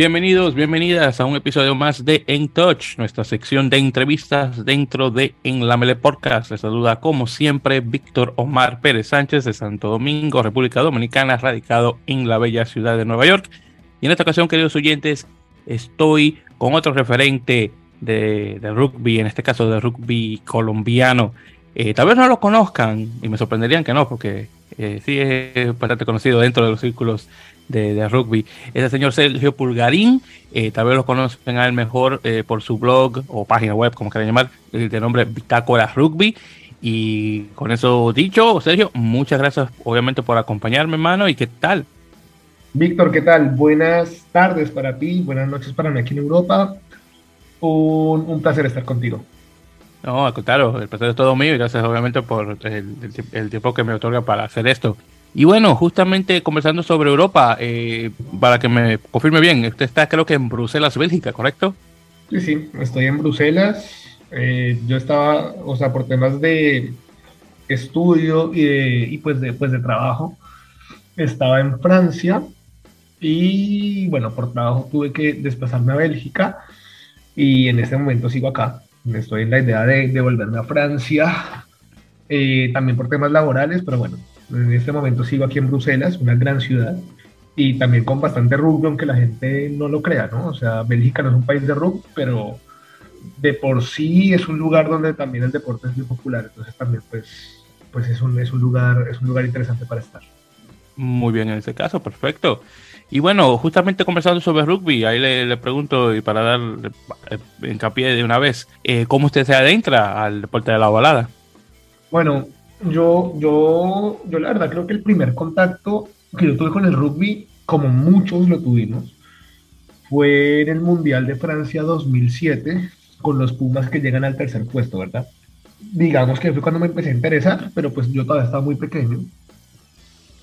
bienvenidos, bienvenidas a un episodio más de En Touch, nuestra sección de entrevistas dentro de En la Mele Podcast. Les saluda como siempre Víctor Omar Pérez Sánchez de Santo Domingo, República Dominicana, radicado en la bella ciudad de Nueva York. Y en esta ocasión, queridos oyentes, estoy con otro referente de, rugby, en este caso de rugby colombiano. Eh, tal vez no lo conozcan y me sorprenderían que no, porque eh, sí es bastante conocido dentro de los círculos de, rugby. Es el señor Sergio Pulgarín, eh, tal vez lo conocen a él mejor eh, por su blog o página web, como quieran llamar, de nombre Bitácora Rugby. Y con eso dicho, Sergio, muchas gracias obviamente por acompañarme, hermano, y qué tal. Víctor, ¿qué tal? Buenas tardes para ti, buenas noches para mí aquí en Europa. Un, placer estar contigo. No, claro, el placer es todo mío y gracias obviamente por el tiempo que me otorga para hacer esto. Y bueno, justamente conversando sobre Europa, eh, para que me confirme bien, usted está creo que en Bruselas, Bélgica, ¿correcto? Sí, sí, estoy en Bruselas. Eh, yo estaba, o sea, por temas de estudio y, y pues, de, pues de trabajo, estaba en Francia y bueno, por trabajo tuve que desplazarme a Bélgica y en este momento sigo acá. Estoy en la idea de, de volverme a Francia, eh, también por temas laborales, pero bueno, en este momento sigo aquí en Bruselas, una gran ciudad, y también con bastante rugby, aunque la gente no lo crea, ¿no? O sea, Bélgica no es un país de rugby, pero de por sí es un lugar donde también el deporte es muy popular, entonces también pues, pues es, un, es, un lugar, es un lugar interesante para estar. Muy bien, en ese caso, perfecto. Y bueno, justamente conversando sobre rugby, ahí le, pregunto, y para dar eh, hincapié de una vez, eh, ¿cómo usted se adentra al deporte de la balada? Bueno, yo, yo, yo la verdad creo que el primer contacto que yo tuve con el rugby, como muchos lo tuvimos, fue en el Mundial de Francia 2007, con los Pumas que llegan al tercer puesto, ¿verdad? Digamos que fue cuando me empecé a interesar, pero pues yo todavía estaba muy pequeño.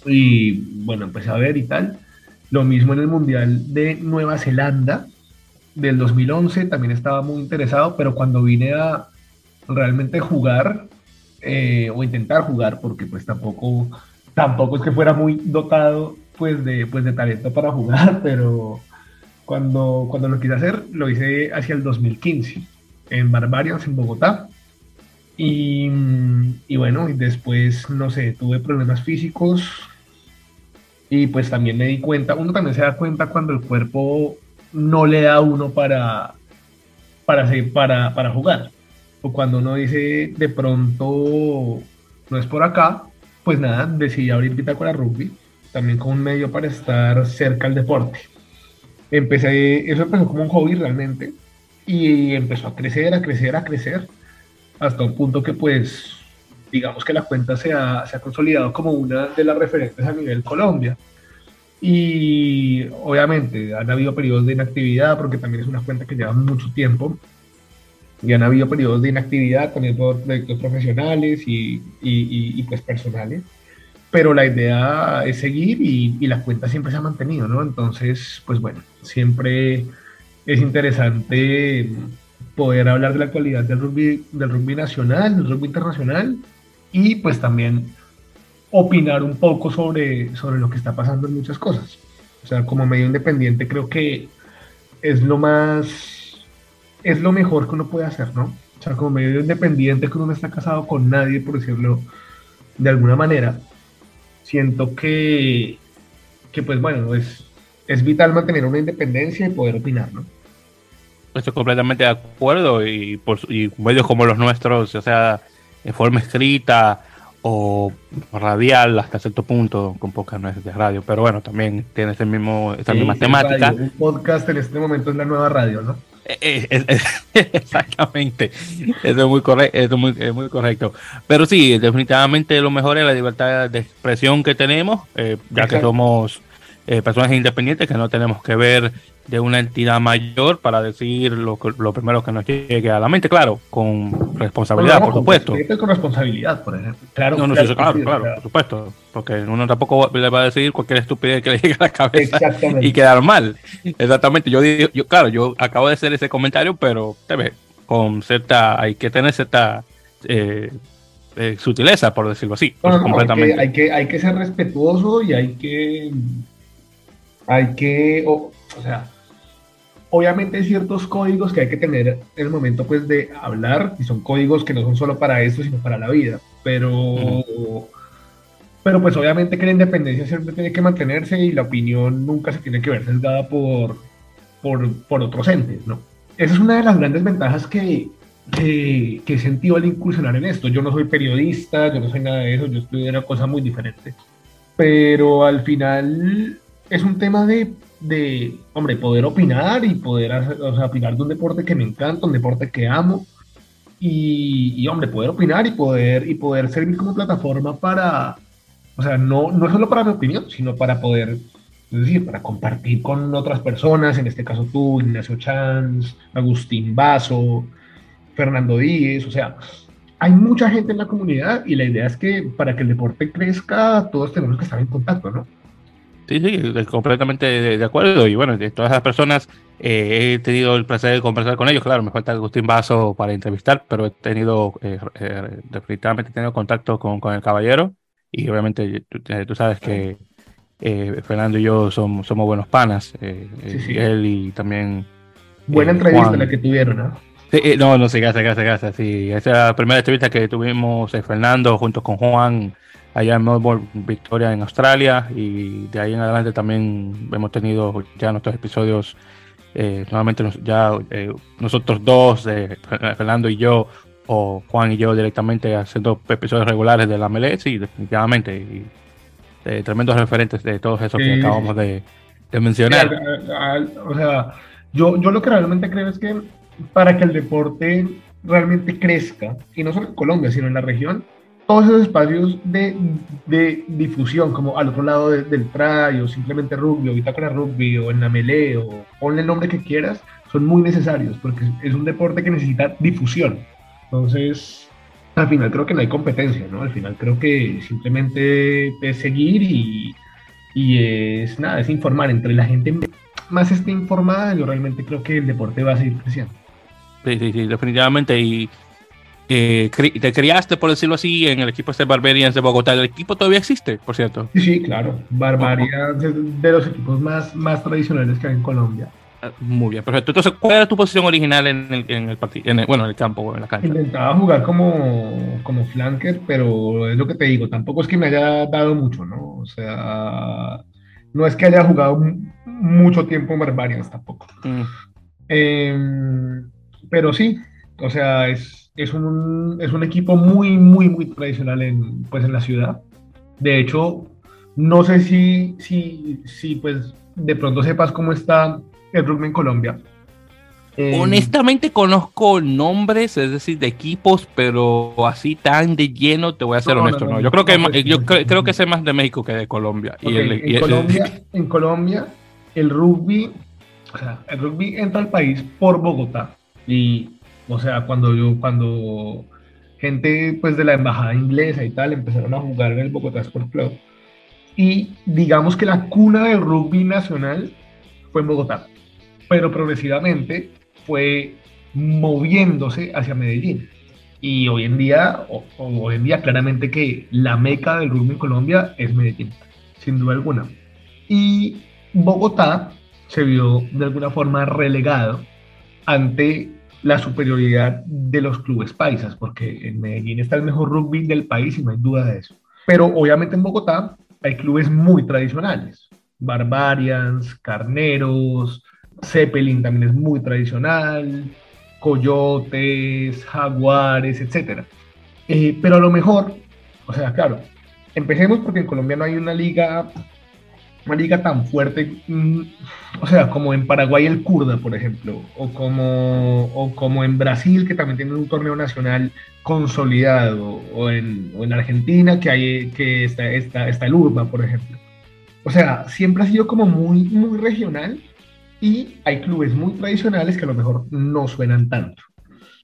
Y bueno, empecé a ver y tal. Lo mismo en el Mundial de Nueva Zelanda del 2011, también estaba muy interesado, pero cuando vine a realmente jugar, eh, o intentar jugar, porque pues tampoco, tampoco es que fuera muy dotado pues de, pues de talento para jugar, pero cuando, cuando lo quise hacer, lo hice hacia el 2015, en Barbarians, en Bogotá. Y, y bueno, después, no sé, tuve problemas físicos y pues también me di cuenta, uno también se da cuenta cuando el cuerpo no le da a uno para, para, para, para jugar o cuando uno dice de pronto no es por acá, pues nada, decidí abrir Bitácora Rugby, también como un medio para estar cerca al deporte. Empecé, eso empezó como un hobby realmente, y empezó a crecer, a crecer, a crecer, hasta un punto que pues, digamos que la cuenta se ha, se ha consolidado como una de las referentes a nivel Colombia. Y obviamente han habido periodos de inactividad porque también es una cuenta que lleva mucho tiempo, y han habido periodos de inactividad por proyectos profesionales y, y, pues personales, pero la idea es seguir y, la cuenta siempre se ha mantenido, ¿no? Entonces, pues bueno, siempre es interesante poder hablar de la actualidad del rugby, del rugby nacional, del rugby internacional y pues también opinar un poco sobre, sobre lo que está pasando en muchas cosas. O sea, como medio independiente creo que es lo más es lo mejor que uno puede hacer, ¿no? O sea, como medio independiente, que uno no está casado con nadie, por decirlo de alguna manera, siento que, que pues bueno, es, es vital mantener una independencia y poder opinar, ¿no? Estoy completamente de acuerdo y, por, y medios como los nuestros, o sea, en forma escrita o radial hasta cierto punto, con pocas nueces de radio, pero bueno, también tiene ese mismo, esa misma temática. Un podcast en este momento es la nueva radio, ¿no? Eh, eh, exactamente, eso es muy, correcto, es muy, muy, correcto. Pero sí, definitivamente lo mejor es la libertad de expresión que tenemos, eh, ya que somos personas independientes que no tenemos que ver de una entidad mayor para decir lo, lo primero que nos llegue a la mente, claro, con responsabilidad, por supuesto. Con responsabilidad, por ejemplo. Claro, no, claro, claro, claro, por supuesto, porque uno tampoco le va a decir cualquier estupidez que le llegue a la cabeza y quedar mal. Exactamente, yo, yo claro, yo acabo de hacer ese comentario, pero te con cierta, hay que tener cierta eh, eh, sutileza, por decirlo así. completamente. Hay, que, hay, que, ser respetuoso y hay que, hay que, o sea, obviamente hay ciertos códigos que hay que tener en el momento pues de hablar, y son códigos que no son solo para esto, sino para la vida, pero... Pero pues obviamente que la independencia siempre tiene que mantenerse y la opinión nunca se tiene que ver sesgada por, por, por otros entes, ¿no? Esa es una de las grandes ventajas que, que, que, he sentido al incursionar en esto. Yo no soy periodista, yo no soy nada de eso, yo estudié una cosa muy diferente. Pero al final es un tema de, de hombre, poder opinar y poder opinar de un deporte que me encanta, un deporte que amo. Y, hombre, poder opinar y poder, y poder servir como plataforma para, o sea, no, no solo para mi opinión, sino para poder, decir, para compartir con otras personas, en este caso tú, Ignacio Chance, Agustín Vaso, Fernando Díez, o sea, hay mucha gente en la comunidad y la idea es que para que el deporte crezca, todos tenemos que estar en contacto, ¿no? Sí, sí, completamente de, acuerdo. Y bueno, de todas esas personas eh, he tenido el placer de conversar con ellos. Claro, me falta Agustín Vaso para entrevistar, pero he tenido, eh, eh, definitivamente he tenido contacto con, con el caballero y obviamente tú, sabes que eh, Fernando y yo somos, somos buenos panas, eh, eh, él y también... Buena entrevista la que tuvieron, ¿no? no, no, sí, gracias, gracias, gracias. Sí, esa es la primera entrevista que tuvimos Fernando junto con Juan allá en Melbourne, Victoria, en Australia, y de ahí en adelante también hemos tenido ya nuestros episodios, nuevamente ya nosotros dos, Fernando y yo, o Juan y yo directamente haciendo episodios regulares de la MLS y definitivamente y, tremendos referentes de todos esos que acabamos de, mencionar. o sea, yo, yo lo que realmente creo es que para que el deporte realmente crezca, y no solo en Colombia, sino en la región, todos esos espacios de, de difusión, como al otro lado del try, o simplemente rugby, o bitácora rugby, o en la melee, o ponle el nombre que quieras, son muy necesarios, porque es un deporte que necesita difusión. Entonces, al final creo que no hay competencia, ¿no? Al final creo que simplemente es seguir y, y es nada, es informar. Entre la gente más esté informada, yo realmente creo que el deporte va a seguir creciendo. Sí, sí, sí, definitivamente. Y eh, te criaste, por decirlo así, en el equipo este Barbarians de Bogotá. ¿El equipo todavía existe, por cierto? Sí, sí, claro. Barbarians es de los equipos más, más tradicionales que hay en Colombia. Muy bien, perfecto. Entonces, ¿cuál era tu posición original en el, en el partido? bueno, en el campo en la cancha. Intentaba jugar como, como flanker, pero es lo que te digo, tampoco es que me haya dado mucho, ¿no? O sea, no es que haya jugado mucho tiempo en Barbarians tampoco. Mm. Em, pero sí, o sea, es, es, un, es un equipo muy, muy, muy tradicional en, pues, en la ciudad. De hecho, no sé si, si, si pues de pronto sepas cómo está el rugby en Colombia. Eh, Honestamente conozco nombres, es decir, de equipos, pero así tan de lleno, te voy a ser honesto, no, Yo creo que pues, yo creo, que sé más de México que de Colombia. en, Colombia en Colombia, el rugby, o sea, el rugby entra al país por Bogotá. Y, o sea, cuando yo, cuando gente pues de la embajada inglesa y tal empezaron a jugar en el Bogotá Sport Club. Y digamos que la cuna del rugby nacional fue en Bogotá pero progresivamente fue moviéndose hacia Medellín. Y hoy en día, hoy en día claramente que la meca del rugby en Colombia es Medellín, sin duda alguna. Y Bogotá se vio de alguna forma relegado ante la superioridad de los clubes paisas, porque en Medellín está el mejor rugby del país y no hay duda de eso. Pero obviamente en Bogotá hay clubes muy tradicionales, Barbarians, Carneros, Zeppelin también es muy tradicional, coyotes, jaguares, etc. Eh, pero a lo mejor, o sea, claro, empecemos porque en Colombia no hay una liga, una liga tan fuerte, mm, o sea, como en Paraguay el Kurda, por ejemplo, o como, o como en Brasil, que también tiene un torneo nacional consolidado, o en, o en Argentina, que, hay, que está, está, está el Urba, por ejemplo. O sea, siempre ha sido como muy, muy regional y hay clubes muy tradicionales que a lo mejor no suenan tanto.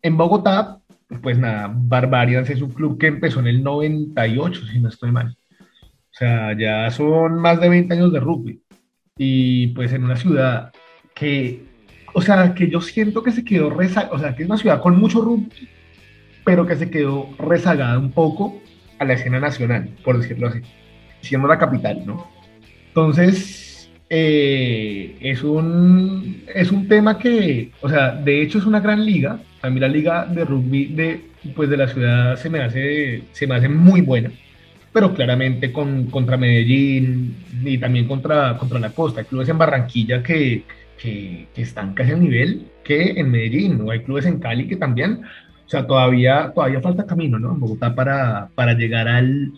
En Bogotá, pues nada, Barbarians es un club que empezó en el 98, si no estoy mal. O sea, ya son más de 20 años de rugby. Y pues en una ciudad que, o sea, que yo siento que se quedó rezagada, o sea, que es una ciudad con mucho rugby, pero que se quedó rezagada un poco a la escena nacional, por decirlo así, siendo la capital, ¿no? Entonces, eh, es, un, es un tema que, o sea, de hecho es una gran liga. A mí la liga de rugby de, pues de la ciudad se me hace, se me hace muy buena, pero claramente con, contra Medellín y también contra, contra la costa. Hay clubes en Barranquilla que, que, están casi al nivel que en Medellín, ¿no? Hay clubes en Cali que también, o sea, todavía, todavía falta camino, ¿no? En Bogotá para, para llegar al,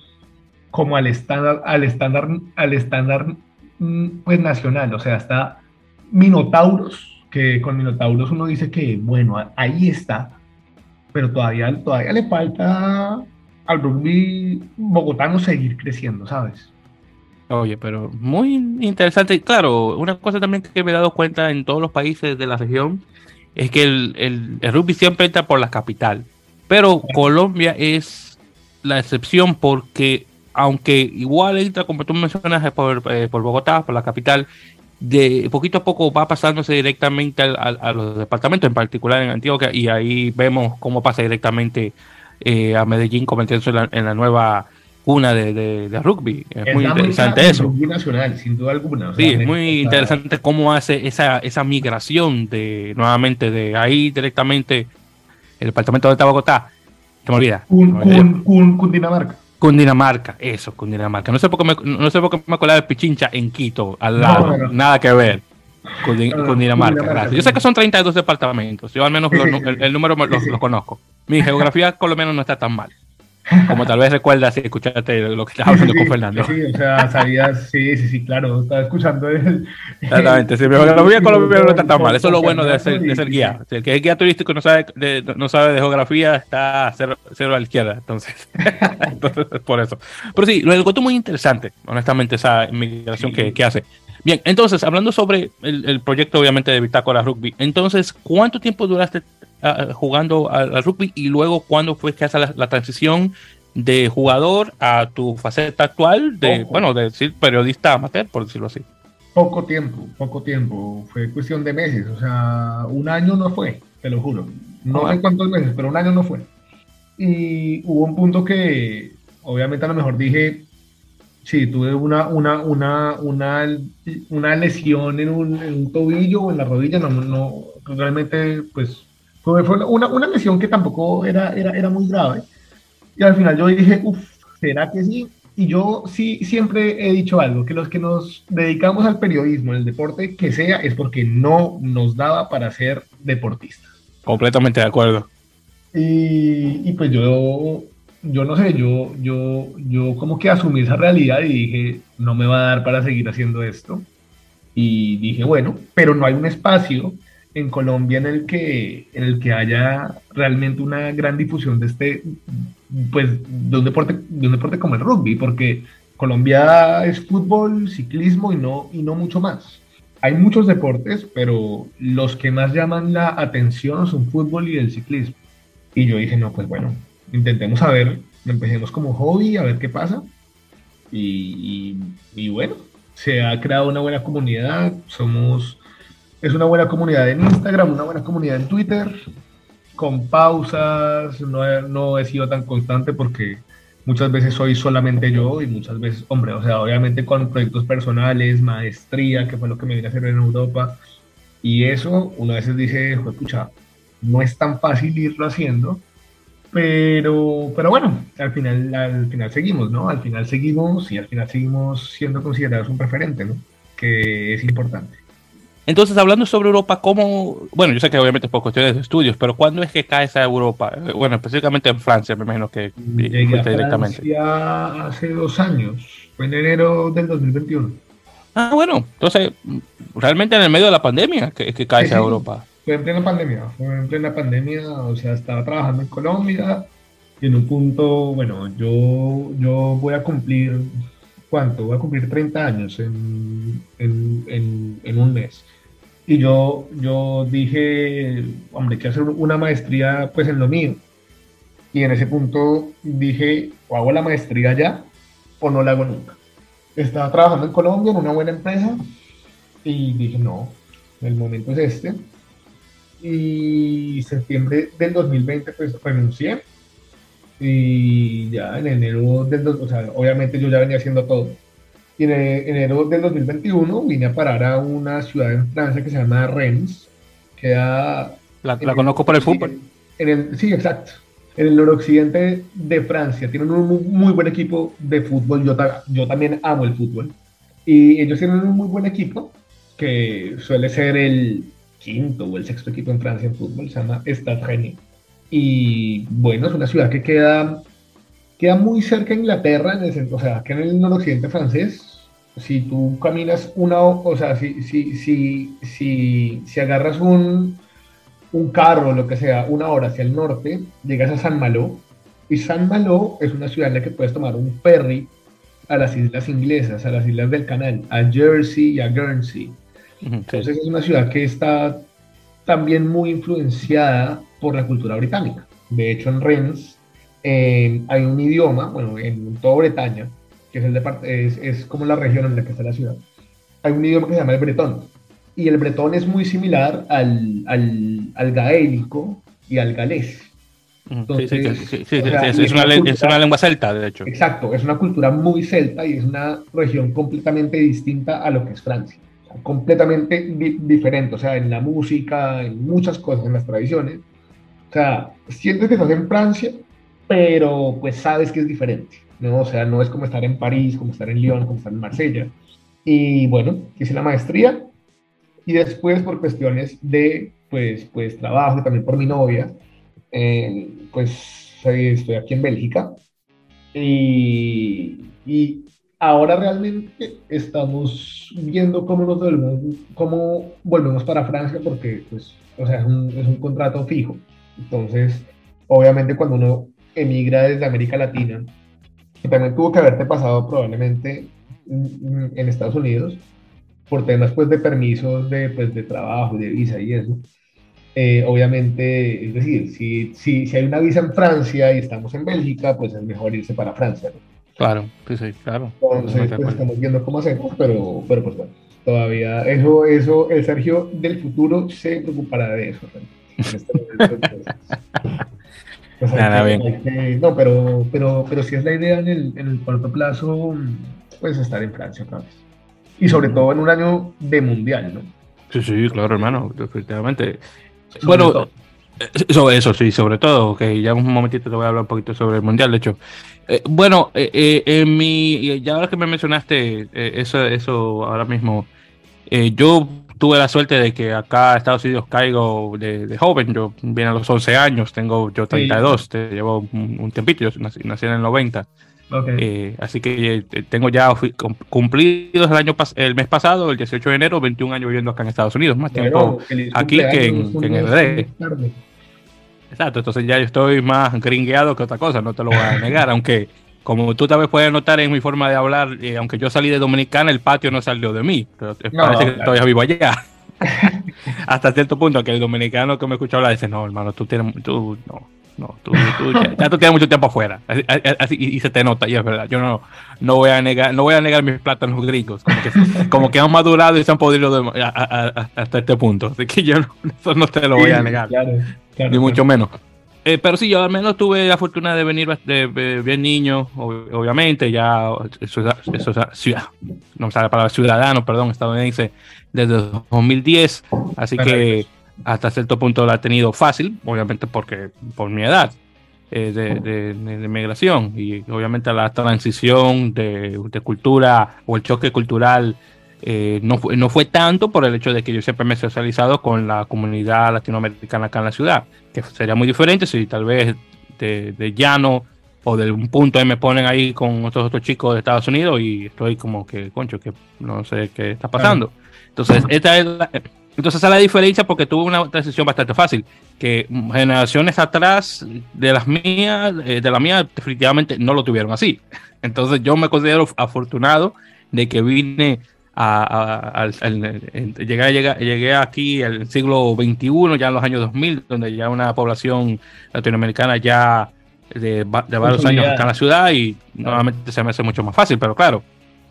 como al estándar, al estándar, al estándar mm, pues nacional, o sea, está Minotauros, que con Minotauros uno dice que, bueno, ahí está, pero todavía, todavía le falta al rugby bogotano seguir creciendo, ¿sabes? Oye, pero muy interesante. Claro, una cosa también que me he dado cuenta en todos los países de la región es que el, el rugby siempre entra por la capital, pero Colombia es la excepción porque aunque igual entra, como tú mencionas, por, eh, por Bogotá, por la capital, de poquito a poco va pasándose directamente a, los departamentos, en particular en Antioquia, y ahí vemos cómo pasa directamente eh, a Medellín convirtiéndose en la, en la nueva cuna de, de, rugby. Es, muy interesante eso. Rugby nacional, sin duda alguna. sí, es muy interesante cómo hace esa, esa migración de nuevamente de ahí directamente el departamento de Bogotá. Se me olvida. Cundinamarca. Cundinamarca, eso, Cundinamarca. No sé por qué me, no sé por qué me acordaba de Pichincha en Quito, al lado, nada que ver. Cundinamarca, Yo sé que son 32 departamentos, yo al menos el, número lo, conozco. Mi geografía por lo menos no está tan mal. Como tal vez recuerdas si escuchaste lo que estaba hablando con Fernando. Sí, o sea, sabías, sí, sí, sí, claro, estaba escuchando el... Exactamente, sí, pero la colombiana no está tan mal, eso es lo bueno de ser, de ser guía. Si el que es guía turístico no sabe de, no sabe de geografía, está cero, cero a la izquierda, entonces, entonces por eso. Pero sí, lo encuentro muy interesante, honestamente, esa inmigración que, que hace. Bien, entonces, hablando sobre el, el proyecto, obviamente, de Bitácora Rugby, entonces, ¿cuánto tiempo duraste jugando al, rugby y luego cuando fue que hace la, transición de jugador a tu faceta actual de, bueno, de decir periodista amateur, por decirlo así? Poco tiempo, poco tiempo. Fue cuestión de meses. O sea, un año no fue, te lo juro. No sé cuántos meses, pero un año no fue. Y hubo un punto que, obviamente, a lo mejor dije, sí, tuve una, una, una, una, una lesión en un, en un tobillo o en la rodilla, no, no, realmente, pues fue una, una lesión que tampoco era, era, era muy grave. Y al final yo dije, uff, ¿será que sí? Y yo sí siempre he dicho algo, que los que nos dedicamos al periodismo, al deporte, que sea, es porque no nos daba para ser deportistas. Completamente de acuerdo. Y, y, pues yo, yo no sé, yo, yo, yo como que asumí esa realidad y dije, no me va a dar para seguir haciendo esto. Y dije, bueno, pero no hay un espacio en Colombia en el que, en el que haya realmente una gran difusión de este, pues, de un deporte, de un deporte como el rugby, porque Colombia es fútbol, ciclismo y no, y no mucho más. Hay muchos deportes, pero los que más llaman la atención son fútbol y el ciclismo. Y yo dije, no, pues bueno, intentemos a ver, empecemos como hobby, a ver qué pasa. Y, bueno, se ha creado una buena comunidad, somos es una buena comunidad en Instagram, una buena comunidad en Twitter, con pausas, no he, no he sido tan constante porque muchas veces soy solamente yo y muchas veces, hombre, o sea, obviamente con proyectos personales, maestría, que fue lo que me vine a hacer en Europa, y eso, una veces dice, escucha, no es tan fácil irlo haciendo, pero, pero bueno, al final, al final seguimos, ¿no? Al final seguimos y al final seguimos siendo considerados un referente, ¿no? Que es importante. Entonces, hablando sobre Europa, ¿cómo? Bueno, yo sé que obviamente por cuestiones de estudios, pero ¿cuándo es que cae esa Europa? Bueno, específicamente en Francia, me imagino que Llegué a directamente. hace dos años, fue en enero del 2021. Ah, bueno, entonces, realmente en el medio de la pandemia que, que cae esa Europa. Fue en plena pandemia, fue en plena pandemia, o sea, estaba trabajando en Colombia y en un punto, bueno, yo, yo voy a cumplir, ¿cuánto? Voy a cumplir 30 años en, en, en, en un mes. Y yo, yo dije, hombre, quiero hacer una maestría pues en lo mío. Y en ese punto dije, o hago la maestría ya o no la hago nunca. Estaba trabajando en Colombia en una buena empresa y dije, no, el momento es este. Y septiembre del 2020 pues renuncié y ya en enero del, o sea, obviamente yo ya venía haciendo todo y en enero del 2021 vine a parar a una ciudad en Francia que se llama Rennes. Queda la, la conozco por el fútbol. En el, sí, exacto. En el noroccidente de Francia. Tienen un muy, buen equipo de fútbol. Yo, yo también amo el fútbol. Y ellos tienen un muy buen equipo que suele ser el quinto o el sexto equipo en Francia en fútbol. Se llama Stade Rennes. Y bueno, es una ciudad que queda queda muy cerca de Inglaterra, o sea, que en el noroccidente francés, si tú caminas una, o sea, si, si, si, si, si agarras un, un carro lo que sea, una hora hacia el norte, llegas a San Malo, y San Malo es una ciudad en la que puedes tomar un ferry a las islas inglesas, a las islas del canal, a Jersey y a Guernsey. Entonces es una ciudad que está también muy influenciada por la cultura británica. De hecho, en Rennes eh, hay un idioma, bueno, en toda Bretaña, que es, el de, es, es como la región en la que está la ciudad, hay un idioma que se llama el bretón. Y el bretón es muy similar al, al, al gaélico y al galés. sí, sí, sí, es, una, es, una, lengua celta, de hecho. Exacto, es una cultura muy celta y es una región completamente distinta a lo que es Francia. Completamente diferente, o sea, en la música, en muchas cosas, en las tradiciones. O sea, sientes que estás en Francia, pero pues sabes que es diferente, ¿no? O sea, no es como estar en París, como estar en Lyon, como estar en Marsella. Y bueno, hice la maestría y después por cuestiones de, pues, pues trabajo, también por mi novia, eh, pues estoy aquí en Bélgica y, y ahora realmente estamos viendo cómo nos volvemos, cómo volvemos para Francia porque, pues, o sea, es un, es un contrato fijo. Entonces, obviamente cuando uno emigra desde América Latina, que también tuvo que haberte pasado probablemente en Estados Unidos, por temas pues de permisos de, pues, de trabajo, de visa y eso. Eh, obviamente, es decir, si, si, si, hay una visa en Francia y estamos en Bélgica, pues es mejor irse para Francia. Claro, sí, sí, claro. Entonces, pues, estamos viendo cómo hacemos, pero, pero pues bueno, todavía eso, eso, el Sergio del futuro se preocupará de eso. Este Pues no, pero, pero, pero si es la idea en el, en el corto plazo, pues estar en Francia otra vez. Y sobre todo en un año de mundial, ¿no? Sí, sí, claro, hermano, definitivamente. bueno, sobre eso, sí, sobre todo, que ya un momentito te voy a hablar un poquito sobre el mundial, de hecho. Eh, bueno, eh, en mi, ya ahora que me mencionaste eso, eso ahora mismo, yo tuve la suerte de que acá a Estados Unidos caigo de, joven. Yo vine a los 11 años, tengo yo 32, te llevo un, tiempito, yo nací, en el 90. Eh, así que eh, tengo ya cumplidos el año el mes pasado, el 18 de enero, 21 años viviendo acá en Estados Unidos, más tiempo aquí que en, que en RD. Exacto, entonces ya yo estoy más gringueado que otra cosa, no te lo voy a negar, aunque como tú tal vez puedes notar en mi forma de hablar, eh, aunque yo salí de Dominicana, el patio no salió de mí. Pero parece que todavía vivo allá. Hasta cierto punto que el dominicano que me escucha hablar dice, no, hermano, tú tienes, tú, no, no, tú, ya, tú tienes mucho tiempo afuera. Así, y, se te nota, y es verdad. Yo no, no voy a negar, no voy a negar mis plátanos gringos, como que, como que han madurado y se han podido hasta este punto. Así que yo no, eso no te lo voy a negar, ni mucho menos. Eh, pero sí, yo al menos tuve la fortuna de venir de, bien niño, obviamente, ya eso, eso, ciudad, no me sale la palabra ciudadano, perdón, estadounidense, desde 2010, así que hasta cierto punto la he tenido fácil, obviamente porque por mi edad eh, de, de, migración y obviamente la transición de, de cultura o el choque cultural eh, no, fue, no fue tanto por el hecho de que yo siempre me he socializado con la comunidad latinoamericana acá en la ciudad, que sería muy diferente si tal vez de, llano o de un punto me ponen ahí con otros otros chicos de Estados Unidos y estoy como que, concho, que no sé qué está pasando. Entonces, esta es la, entonces esa es la diferencia porque tuve una transición bastante fácil, que generaciones atrás de las mías, eh, de la mía definitivamente no lo tuvieron así. Entonces yo me considero afortunado de que vine a, llegué, llegué, llegué, aquí el siglo XXI, ya en los años 2000, donde ya una población latinoamericana ya de, varios años está en la ciudad y nuevamente se me hace mucho más fácil, pero claro,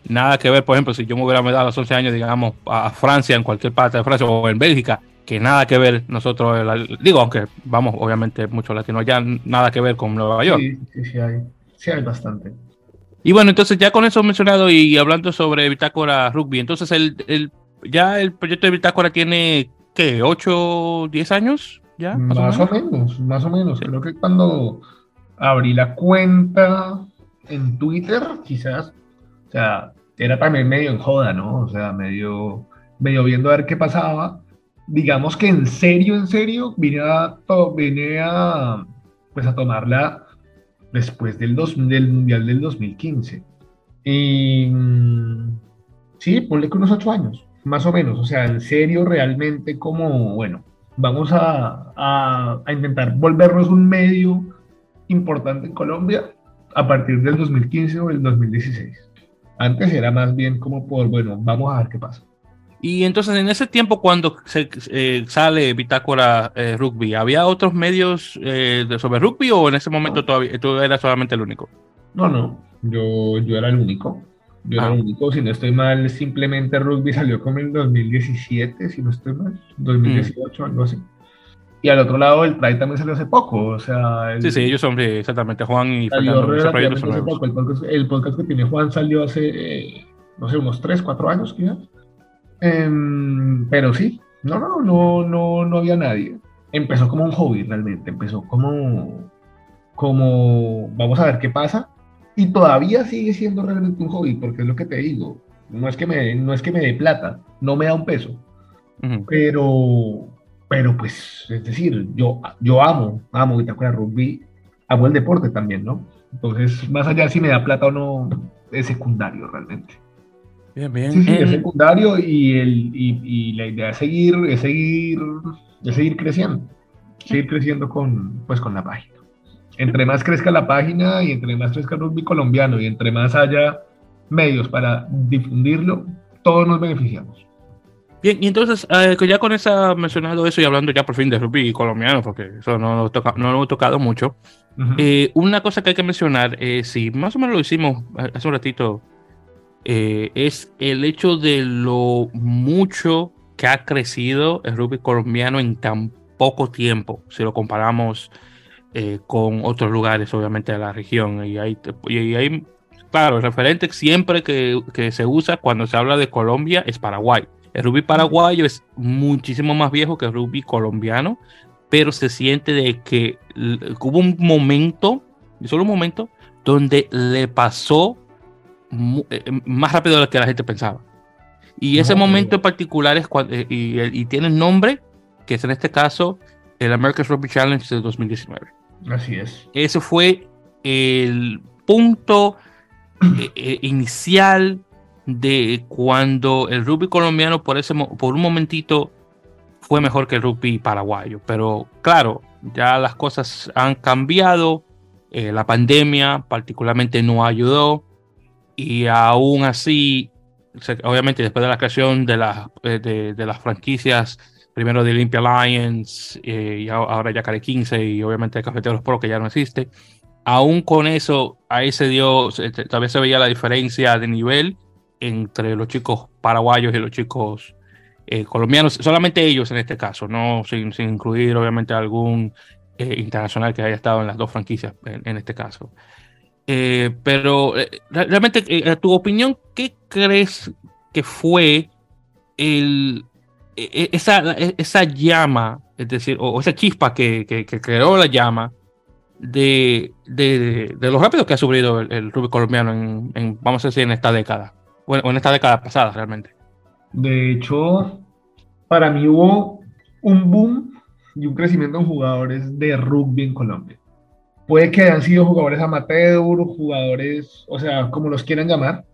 nada que ver, por ejemplo, si yo me hubiera dado a los 11 años, digamos, a Francia, en cualquier parte de Francia o en Bélgica, que nada que ver nosotros, digo, aunque vamos, obviamente, muchos latinos allá, nada que ver con Nueva York. Sí, sí, sí hay, sí hay bastante. Y bueno, entonces ya con eso mencionado y hablando sobre Bitácora Rugby, entonces el, el, ya el proyecto de Bitácora tiene, ¿qué? ¿8, 10 años? ¿Ya? Más, o, menos? más o menos. Creo que cuando abrí la cuenta en Twitter, quizás, o sea, era también medio en joda, ¿no? O sea, medio, medio viendo a ver qué pasaba. Digamos que en serio, en serio, vine a, vine a, pues a tomarla después del, dos, del Mundial del 2015. Y mm, sí, ponle que unos ocho años, más o menos. O sea, en serio, realmente como, bueno, vamos a, a, a intentar volvernos un medio importante en Colombia a partir del 2015 o el 2016. Antes era más bien como por, bueno, vamos a ver qué pasa. Y entonces en ese tiempo cuando se, eh, sale Bitácora eh, Rugby, ¿había otros medios eh, sobre rugby o en ese momento todavía tú eras solamente el único? No, no, yo, yo era el único. Yo era el ah. único, si no estoy mal, simplemente rugby salió como en 2017, si no estoy mal, 2018, mm. algo así. Y al otro lado, el Pride también salió hace poco, o sea... sí, sí, ellos son, exactamente, Juan y Fernando. El podcast, el podcast, que tiene Juan salió hace, no sé, unos 3, 4 años quizás. Em, pero sí, no, no, no, no, no había nadie. Empezó como un hobby realmente, empezó como, como, vamos a ver qué pasa. Y todavía sigue siendo realmente un hobby, porque es lo que te digo. No es que me, no es que me dé plata, no me da un peso. Pero pero pues, es decir, yo, yo amo, amo Bitácora Rugby, amo el deporte también, ¿no? Entonces, más allá si me da plata o no, es secundario realmente. Bien, bien. Sí, sí, es eh, secundario y, el, y, y, la idea es seguir, es seguir, es seguir creciendo, seguir creciendo con, pues, con la página. Entre más crezca la página y entre más crezca el rugby colombiano y entre más haya medios para difundirlo, todos nos beneficiamos. Bien, y entonces, eh, ya con esa mencionado eso y hablando ya por fin de rugby colombiano, porque eso no lo, toca, no lo hemos tocado mucho, eh, una cosa que hay que mencionar, eh, si más o menos lo hicimos hace un ratito, eh, es el hecho de lo mucho que ha crecido el rugby colombiano en tan poco tiempo, si lo comparamos con otros lugares, obviamente, de la región. Y hay, y hay claro, el referente siempre que, que se usa cuando se habla de Colombia es Paraguay el rugby paraguayo es muchísimo más viejo que el rugby colombiano, pero se siente de que hubo un momento, solo un momento, donde le pasó eh, eh, más rápido de lo que la gente pensaba. Y ese momento en particular es cuando, eh, y, tiene el nombre, que es en este caso el American Rugby Challenge de 2019. Así es. Ese fue el punto inicial de cuando el rugby colombiano por, ese, por un momentito fue mejor que el rugby paraguayo. Pero claro, ya las cosas han cambiado. Eh, la pandemia particularmente no ayudó. Y aún así, obviamente después de la creación de, la, eh, de, las franquicias, primero de Olympia Lions eh, y ahora ya Care 15 y obviamente el Cafeteros Pro que ya no existe. Aún con eso, ahí se dio, todavía se veía la diferencia de nivel entre los chicos paraguayos y los chicos eh, colombianos, solamente ellos en este caso, no sin, incluir obviamente algún eh, internacional que haya estado en las dos franquicias en, este caso. Eh, pero realmente, a tu opinión, ¿qué crees que fue el, e, e, esa, e, esa llama, es decir, o, esa chispa que, que, creó la llama de, de, de, lo rápido que ha sufrido el, el rugby colombiano en, vamos a decir, en esta década? o en esta década pasada realmente. De hecho, para mí hubo un boom y un crecimiento en jugadores de rugby en Colombia. Puede que hayan sido jugadores amateur, jugadores, o sea, como los quieran llamar,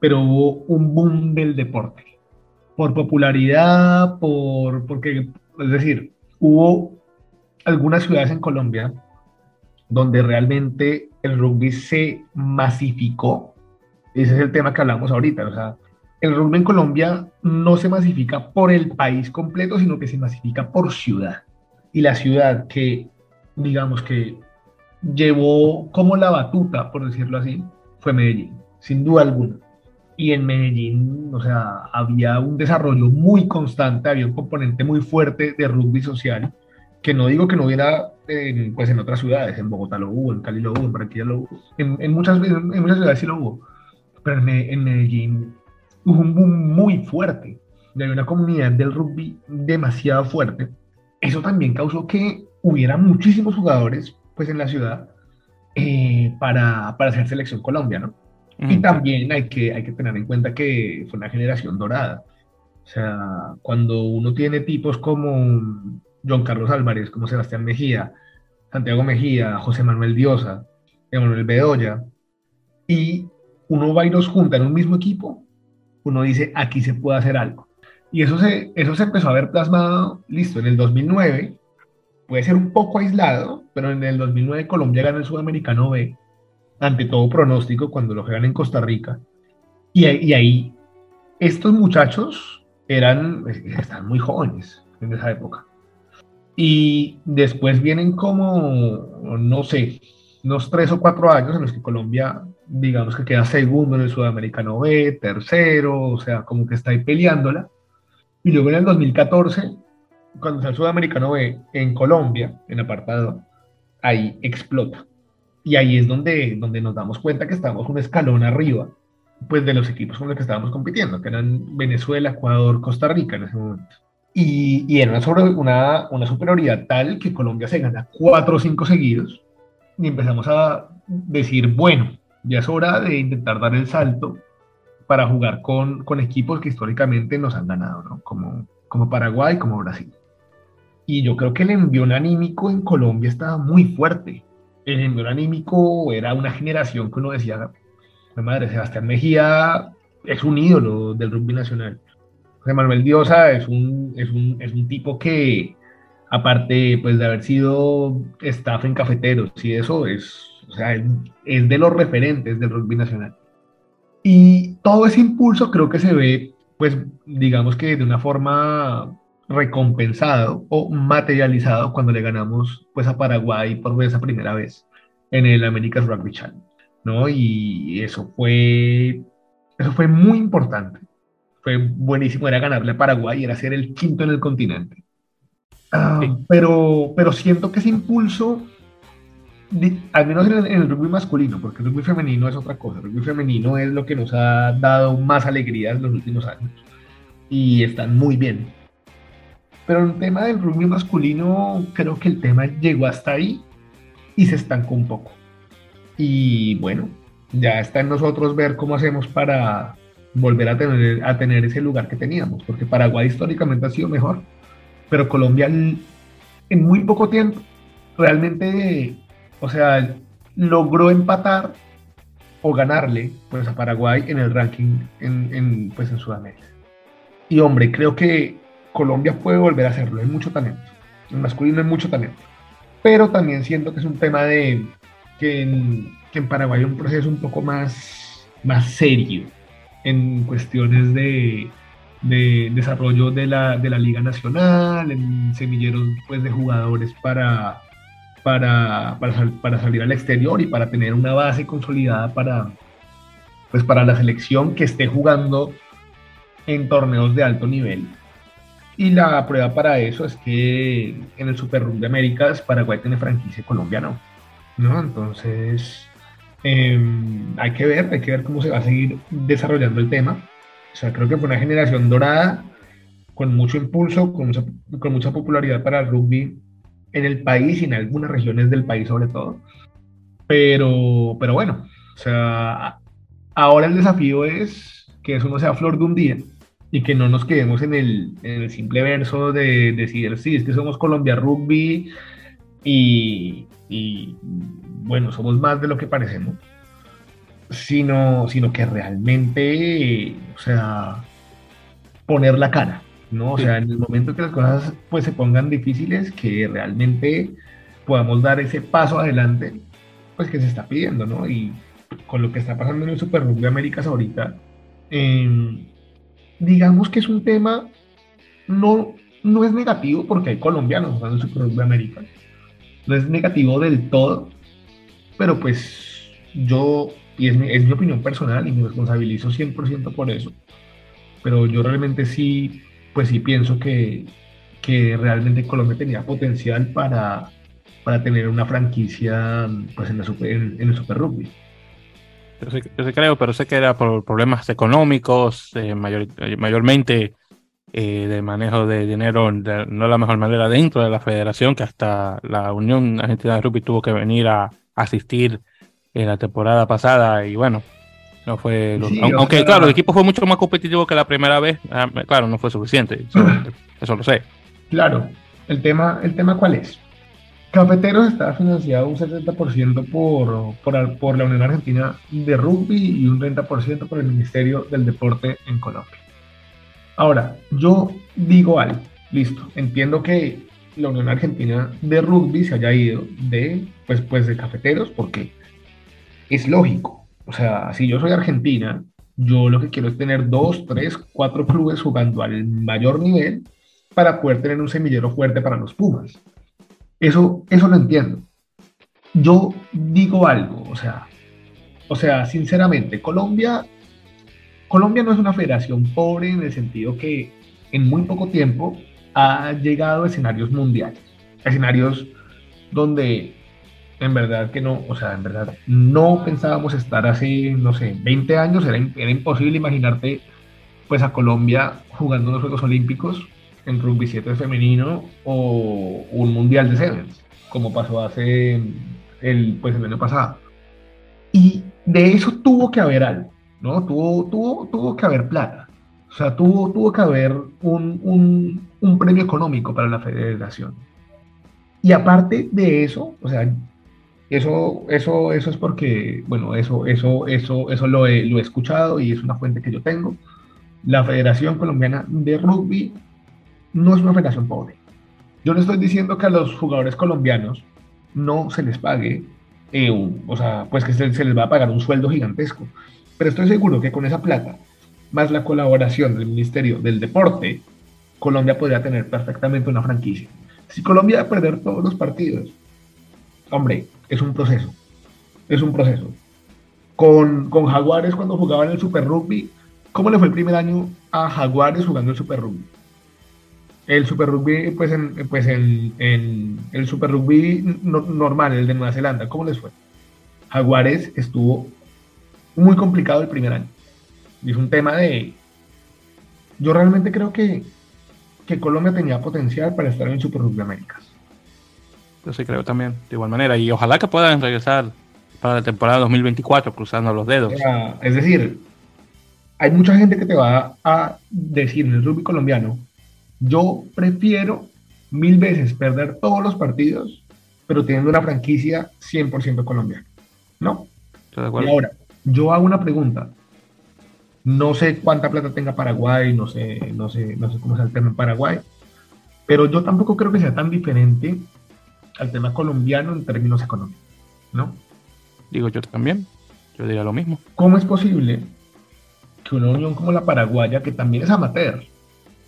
pero hubo un boom del deporte. Por popularidad, por, porque, es decir, hubo algunas ciudades en Colombia donde realmente el rugby se masificó ese es el tema que hablamos ahorita. O sea, el rugby en Colombia no se masifica por el país completo, sino que se masifica por ciudad. Y la ciudad que, digamos que llevó como la batuta, por decirlo así, fue Medellín, sin duda alguna. Y en Medellín, o sea, había un desarrollo muy constante, había un componente muy fuerte de rugby social, que no digo que no hubiera en, pues en otras ciudades, en Bogotá lo hubo, en Cali lo hubo, en Barranquilla lo hubo, en, muchas, en, muchas ciudades sí lo hubo, pero en, Medellín hubo un boom muy fuerte, de una comunidad del rugby demasiado fuerte. Eso también causó que hubiera muchísimos jugadores pues en la ciudad eh, para, para hacer selección Colombia, ¿no? Y también hay que, hay que tener en cuenta que fue una generación dorada. O sea, cuando uno tiene tipos como John Carlos Álvarez, como Sebastián Mejía, Santiago Mejía, José Manuel Diosa, Emanuel Bedoya, y uno va y los junta en un mismo equipo, uno dice, aquí se puede hacer algo. Y eso se, eso se empezó a ver plasmado, listo, en el 2009, puede ser un poco aislado, pero en el 2009 Colombia gana el Sudamericano B, ante todo pronóstico, cuando lo juegan en Costa Rica. Y, y ahí, estos muchachos eran, están muy jóvenes en esa época. Y después vienen como, no sé, unos tres o cuatro años en los que Colombia, digamos que queda segundo en el Sudamericano B, tercero, o sea, como que está ahí peleándola. Y luego en el 2014 cuando el sudamericano B en Colombia, en apartado, ahí explota. Y ahí es donde, donde nos damos cuenta que estamos un escalón arriba, pues de los equipos con los que estábamos compitiendo, que eran Venezuela, Ecuador, Costa Rica en ese momento. Y, y era una, sobre, una, una superioridad tal que Colombia se gana cuatro o cinco seguidos y empezamos a decir, bueno, ya es hora de intentar dar el salto para jugar con, con equipos que históricamente nos han ganado, ¿no? Como, como Paraguay, como Brasil. Y yo creo que el envío anímico en Colombia estaba muy fuerte. El envío anímico era una generación que uno decía, mi madre, Sebastián Mejía es un ídolo del rugby nacional. José Manuel Diosa es un, es un, es un tipo que, aparte pues, de haber sido staff en cafeteros y eso, es, o sea, es de los referentes del rugby nacional. Y todo ese impulso creo que se ve, pues, digamos que de una forma recompensado o materializado cuando le ganamos pues a Paraguay por esa primera vez en el America's Rugby Challenge, ¿no? Y eso fue, eso fue muy importante. Fue buenísimo, era ganarle a Paraguay, era ser el quinto en el continente. Ah, pero, pero siento que ese impulso, al menos en el, rugby masculino, porque el rugby femenino es otra cosa, el rugby femenino es lo que nos ha dado más alegría en los últimos años y están muy bien pero en el tema del rugby masculino, creo que el tema llegó hasta ahí y se estancó un poco. Y bueno, ya está en nosotros ver cómo hacemos para volver a tener, a tener ese lugar que teníamos, porque Paraguay históricamente ha sido mejor, pero Colombia en muy poco tiempo realmente, o sea, logró empatar o ganarle pues a Paraguay en el ranking en, en, pues en Sudamérica. Y hombre, creo que Colombia puede volver a hacerlo, hay mucho talento. En masculino hay mucho talento. Pero también siento que es un tema de que en, Paraguay hay un proceso un poco más, más serio en cuestiones de, desarrollo de la, Liga Nacional, en semilleros pues, de jugadores para, para, para, salir al exterior y para tener una base consolidada para, pues, para la selección que esté jugando en torneos de alto nivel. Y la prueba para eso es que en el Super Rugby de Américas Paraguay tiene franquicia colombiana, ¿no? Entonces, em, hay que ver, hay que ver cómo se va a seguir desarrollando el tema. O sea, creo que fue una generación dorada, con mucho impulso, con mucha, con mucha popularidad para el rugby en el país y en algunas regiones del país sobre todo. Pero, pero bueno, o sea, ahora el desafío es que eso no sea flor de un día, y que no nos quedemos en el, en el simple verso de, decir, sí, es que somos Colombia Rugby y, y, bueno, somos más de lo que parecemos, sino, sino que realmente, o sea, poner la cara, ¿no? O sea, en el momento que las cosas pues se pongan difíciles, que realmente podamos dar ese paso adelante, pues que se está pidiendo, ¿no? Y con lo que está pasando en el Super Rugby Américas ahorita, eh, digamos que es un tema, no, no es negativo porque hay colombianos jugando Super Rugby América. No es negativo del todo, pero pues yo, y es mi, es mi opinión personal y me responsabilizo 100% por eso, pero yo realmente sí, pues sí pienso que, que realmente Colombia tenía potencial para, para tener una franquicia pues, en, el Super Rugby. Yo sí, creo, pero sé que era por problemas económicos, eh, mayor, mayormente eh, de manejo de dinero, no la mejor manera dentro de la federación, que hasta la Unión Argentina de Rugby tuvo que venir a asistir en la temporada pasada y bueno, no fue. aunque, claro, el equipo fue mucho más competitivo que la primera vez. Ah, claro, no fue suficiente. Eso, lo sé. Claro. El tema, ¿El tema cuál es? Cafeteros está financiado un 70% por, por, por la Unión Argentina de Rugby y un 30% por el Ministerio del Deporte en Colombia. Ahora, yo digo algo. Listo. Entiendo que la Unión Argentina de Rugby se haya ido de, pues, pues de cafeteros porque es lógico o sea, si yo soy Argentina, yo lo que quiero es tener dos, tres, cuatro clubes jugando al mayor nivel para poder tener un semillero fuerte para los Pumas. Eso, eso lo entiendo. Yo digo algo, o sea, o sea, sinceramente, Colombia, Colombia no es una federación pobre en el sentido que en muy poco tiempo ha llegado a escenarios mundiales, escenarios donde en verdad que no, o sea, en verdad no pensábamos estar así, no sé, 20 años, era, era imposible imaginarte pues a Colombia jugando unos Juegos Olímpicos en rugby 7 femenino o un Mundial de Sevens, como pasó hace el, pues, el año pasado. Y de eso tuvo que haber algo, ¿no? Tuvo, tuvo, tuvo que haber plata. O sea, tuvo, tuvo que haber un, un, un premio económico para la federación. Y aparte de eso, o sea, eso, eso, eso es porque, bueno, eso, eso, eso, eso lo he, lo he escuchado y es una fuente que yo tengo. La Federación Colombiana de Rugby no es una federación pobre. Yo no estoy diciendo que a los jugadores colombianos no se les pague, eh, o sea, pues que se, se, les va a pagar un sueldo gigantesco. Pero estoy seguro que con esa plata, más la colaboración del Ministerio del Deporte, Colombia podría tener perfectamente una franquicia. Si Colombia va a perder todos los partidos, hombre, es un proceso. Es un proceso. Con, con Jaguares cuando jugaban el Super Rugby, ¿cómo le fue el primer año a Jaguares jugando el Super Rugby? El Super Rugby, pues en, pues en, el Super Rugby normal, el de Nueva Zelanda, ¿cómo les fue? Jaguares estuvo muy complicado el primer año. Y es un tema de... Yo realmente creo que, que Colombia tenía potencial para estar en Super Rugby Américas. Yo sí creo también, de igual manera. Y ojalá que puedan regresar para la temporada 2024 cruzando los dedos. es decir, hay mucha gente que te va a decir en el rugby colombiano, yo prefiero mil veces perder todos los partidos, pero teniendo una franquicia 100% colombiana. ¿No? De. Y ahora, yo hago una pregunta. No sé cuánta plata tenga Paraguay, no sé, no sé, no sé cómo es el tema en Paraguay, pero yo tampoco creo que sea tan diferente al tema colombiano en términos económicos, ¿no? Digo yo también, yo diría lo mismo. ¿Cómo es posible que una unión como la paraguaya, que también es amateur,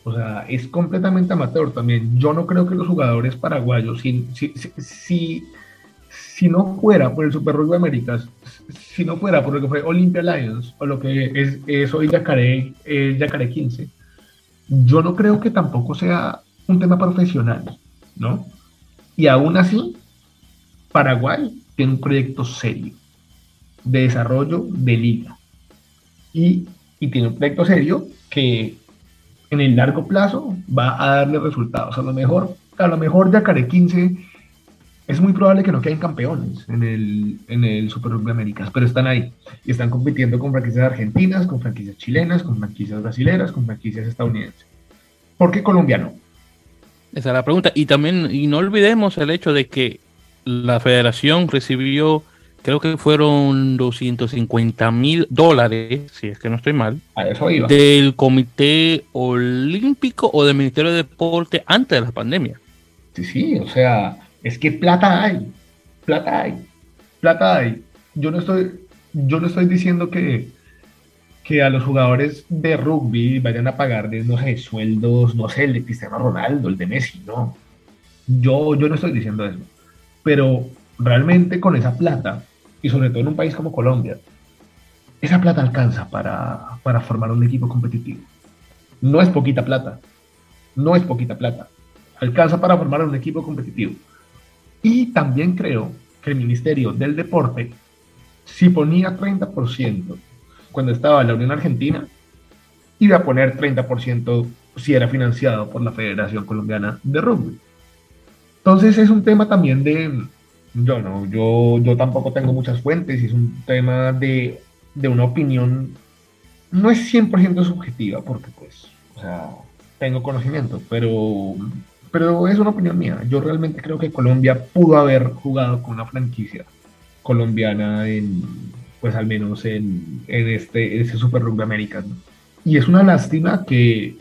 o sea, es completamente amateur también, yo no creo que los jugadores paraguayos, si, si, si, no fuera por el Super Rugby Américas, si no fuera por lo que fue Olympia Lions o lo que es, es hoy Yacaré, eh, Yacaré 15, yo no creo que tampoco sea un tema profesional, ¿no? Y aún así, Paraguay tiene un proyecto serio de desarrollo de liga. Y, tiene un proyecto serio que en el largo plazo va a darle resultados. A lo mejor, a lo mejor Yacaré 15 es muy probable que no queden campeones en el, en el Super Rugby Américas, pero están ahí y están compitiendo con franquicias argentinas, con franquicias chilenas, con franquicias brasileras, con franquicias estadounidenses. ¿Por qué colombiano? Esa es la pregunta. Y también, y no olvidemos el hecho de que la federación recibió, creo que fueron 250 mil dólares, si es que no estoy mal, del Comité Olímpico o del Ministerio de Deporte antes de la pandemia. Sí, sí, o sea, es que plata hay, plata hay, plata hay. Yo no estoy, yo no estoy diciendo que, que a los jugadores de rugby vayan a pagar, no sé, sueldos, no sé, el de Cristiano Ronaldo, el de Messi, no. Yo, yo no estoy diciendo eso. Pero realmente con esa plata, y sobre todo en un país como Colombia, esa plata alcanza para, para formar un equipo competitivo. No es poquita plata, no es poquita plata. Alcanza para formar un equipo competitivo. Y también creo que el Ministerio del Deporte, si ponía 30% cuando estaba la Unión Argentina, iba a poner 30% si era financiado por la Federación Colombiana de Rugby. Entonces es un tema también de, yo no, yo, yo tampoco tengo muchas fuentes y es un tema de, de una opinión, no es 100% subjetiva, porque pues, o sea, tengo conocimiento, pero, pero es una opinión mía. Yo realmente creo que Colombia pudo haber jugado con una franquicia colombiana en, pues al menos en, en este, en este Super Rugby americano. Y es una lástima que,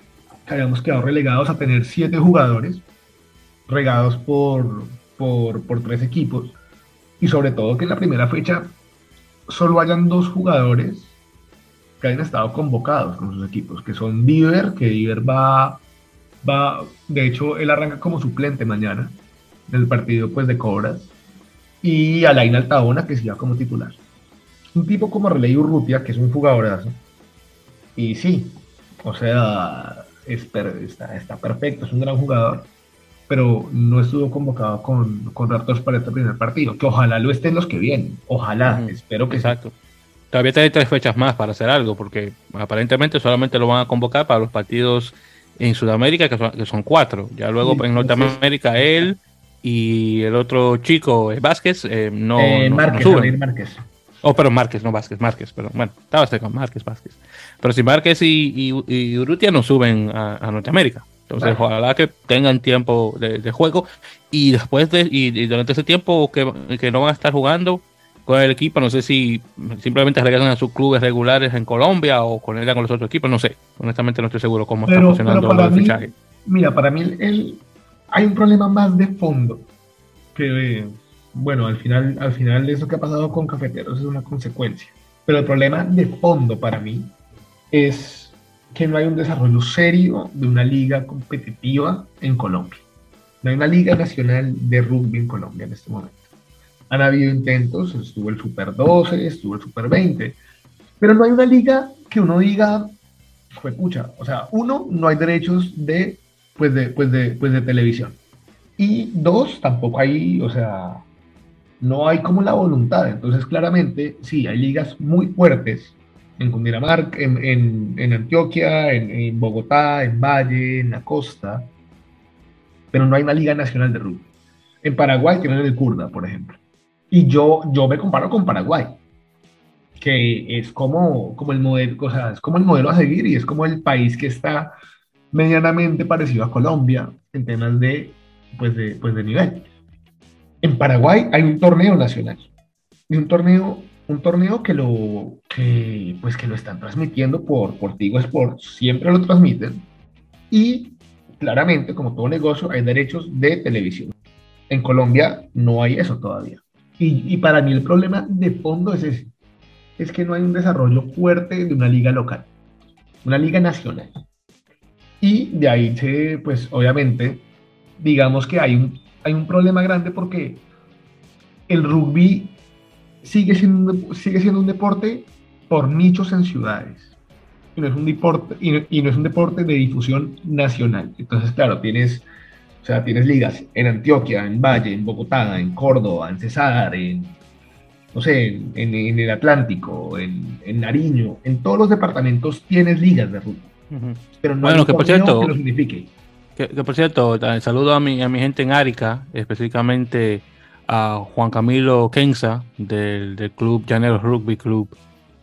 que hayamos quedado relegados a tener siete jugadores regados por, por, por, tres equipos y sobre todo que en la primera fecha solo hayan dos jugadores que hayan estado convocados con sus equipos, que son Diver, que Diver va, va, de hecho él arranca como suplente mañana del partido pues de Cobras, y Alain Altaona que se va como titular. Un tipo como Relay Urrutia, que es un jugadorazo, y sí, o sea, está, está perfecto, es un gran jugador, pero no estuvo convocado con, con Raptors para este primer partido, que ojalá lo estén los que vienen, ojalá, espero que Exacto. Todavía tiene tres fechas más para hacer algo, porque aparentemente solamente lo van a convocar para los partidos en Sudamérica, que son, que son cuatro. Ya luego en Norteamérica él y el otro chico, eh, Vázquez, eh, no, eh, no, Márquez, no. Márquez. Oh, pero Márquez, no Vázquez, Márquez, pero bueno, estaba cerca, Márquez, Vázquez. Pero si Márquez y, y, y Urrutia no suben a, a Norteamérica. Entonces, Vale. ojalá que tengan tiempo de, de juego y después de, y, y durante ese tiempo que, que no van a estar jugando con el equipo, no sé si simplemente regresan a sus clubes regulares en Colombia o conectan con los otros equipos, no sé. Honestamente no estoy seguro cómo está Pero, funcionando para del mí, fichaje. mira, para mí el, el- hay un problema más de fondo que, eh, bueno, al final, al final eso que ha pasado con Cafeteros es una consecuencia. Pero el problema de fondo para mí es que no hay un desarrollo serio de una liga competitiva en Colombia. No hay una liga nacional de rugby en Colombia en este momento. Han habido intentos, estuvo el Super 12, estuvo el Super 20, pero no hay una liga que uno diga, fue pucha, o sea, uno, no hay derechos de, pues de, pues de, pues de televisión. Y dos, tampoco hay, o sea, no hay como la voluntad. Entonces, claramente, sí, hay ligas muy fuertes en Cundinamarca, en, en, en Antioquia, en, en Bogotá, en Valle, en la costa, pero no hay una liga nacional de rugby. En Paraguay tienen el Kurda, por ejemplo. Y yo, yo me comparo con Paraguay, que es como, como el modelo, o sea, es como el modelo a seguir y es como el país que está medianamente parecido a Colombia en temas de, pues de, pues de nivel. En Paraguay hay un torneo nacional y un torneo, un torneo que lo, que, pues que lo están transmitiendo por, por Tigo Sports, siempre lo transmiten y claramente, como todo negocio, hay derechos de televisión. En Colombia no hay eso todavía. Y, y para mí el problema de fondo es ese, es que no hay un desarrollo fuerte de una liga local, una liga nacional. Y de ahí se, pues obviamente, digamos que hay un, hay un problema grande porque el rugby sigue siendo, un- sigue siendo un deporte por nichos en ciudades. Y no, es un deporte, y, no, y no es un deporte de difusión nacional. Entonces, claro, tienes, o sea, tienes ligas en Antioquia, en Valle, en Bogotá, en Córdoba, en Cesar, en, no sé, en, en- en el Atlántico, en, en Nariño, en todos los departamentos tienes ligas de rugby. Ujú. Pero no Bueno, hay que por cierto- que lo signifique. Que, que, por cierto, ta- saludo a mi, a mi gente en Arica, específicamente a Juan Camilo Kenza del, del club Llaneros Rugby Club,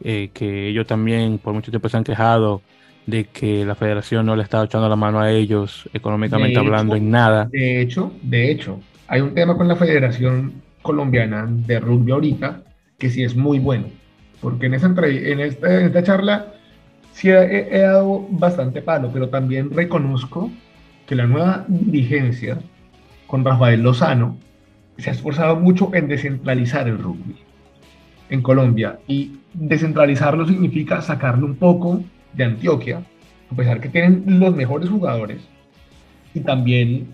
eh, que ellos también por mucho tiempo se han quejado de que la federación no le está echando la mano a ellos económicamente hablando en nada. De hecho, de hecho, hay un tema con la Federación Colombiana de Rugby ahorita que sí es muy bueno, porque en, esa en, esta, en esta charla sí he, he dado bastante palo, pero también reconozco que la nueva dirigencia con Rafael Lozano se ha esforzado mucho en descentralizar el rugby en Colombia y descentralizarlo significa sacarlo un poco de Antioquia, a pesar que tienen los mejores jugadores, y también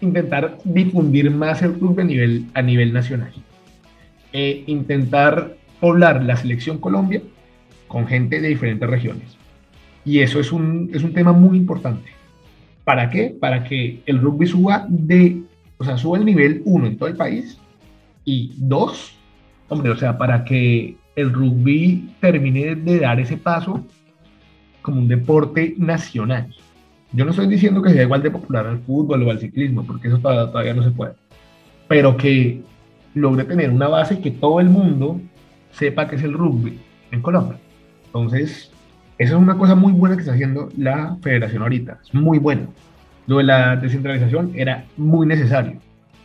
intentar difundir más el nivel, a nivel nacional. E intentar poblar la selección Colombia con gente de diferentes regiones. Y eso es un, es un tema muy importante. ¿Para qué? Para que el rugby suba de o sea, sube el nivel uno en todo el país y dos, hombre, o sea, para que el rugby termine de dar ese paso como un deporte nacional. Yo no estoy diciendo que sea igual de popular al fútbol o al ciclismo, porque eso todavía no se puede, pero que logre tener una base que todo el mundo sepa que es el rugby en Colombia. Entonces, esa es una cosa muy buena que está haciendo la federación ahorita, es muy bueno. Lo de la descentralización era muy necesario.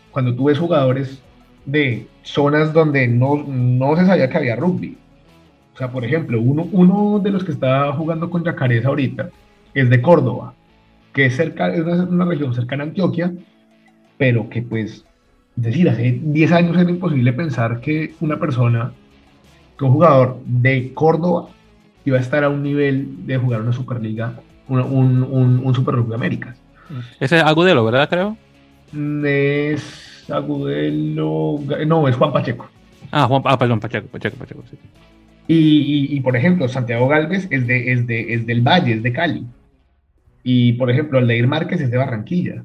Cuando tú ves jugadores de zonas donde no, no se sabía que había rugby, o sea, por ejemplo, uno, uno de los que está jugando con Yacarés ahorita es de Córdoba, que es, cerca, es una, una región cercana a Antioquia, pero que pues es decir, hace 10 años era imposible pensar que una persona, que un jugador de Córdoba iba a estar a un nivel de jugar una Superliga, un, un, un, Super Rugby Américas. Ese es Agudelo, ¿verdad, creo? Mm, es Agudelo, no, es Juan Pacheco. Ah, Juan, ah, perdón, Pacheco, Pacheco, Pacheco, sí. Y, y, por ejemplo, Santiago Galvez es, de, es, de, es del Valle, es de Cali. Y por ejemplo, Aldeir Márquez es de Barranquilla.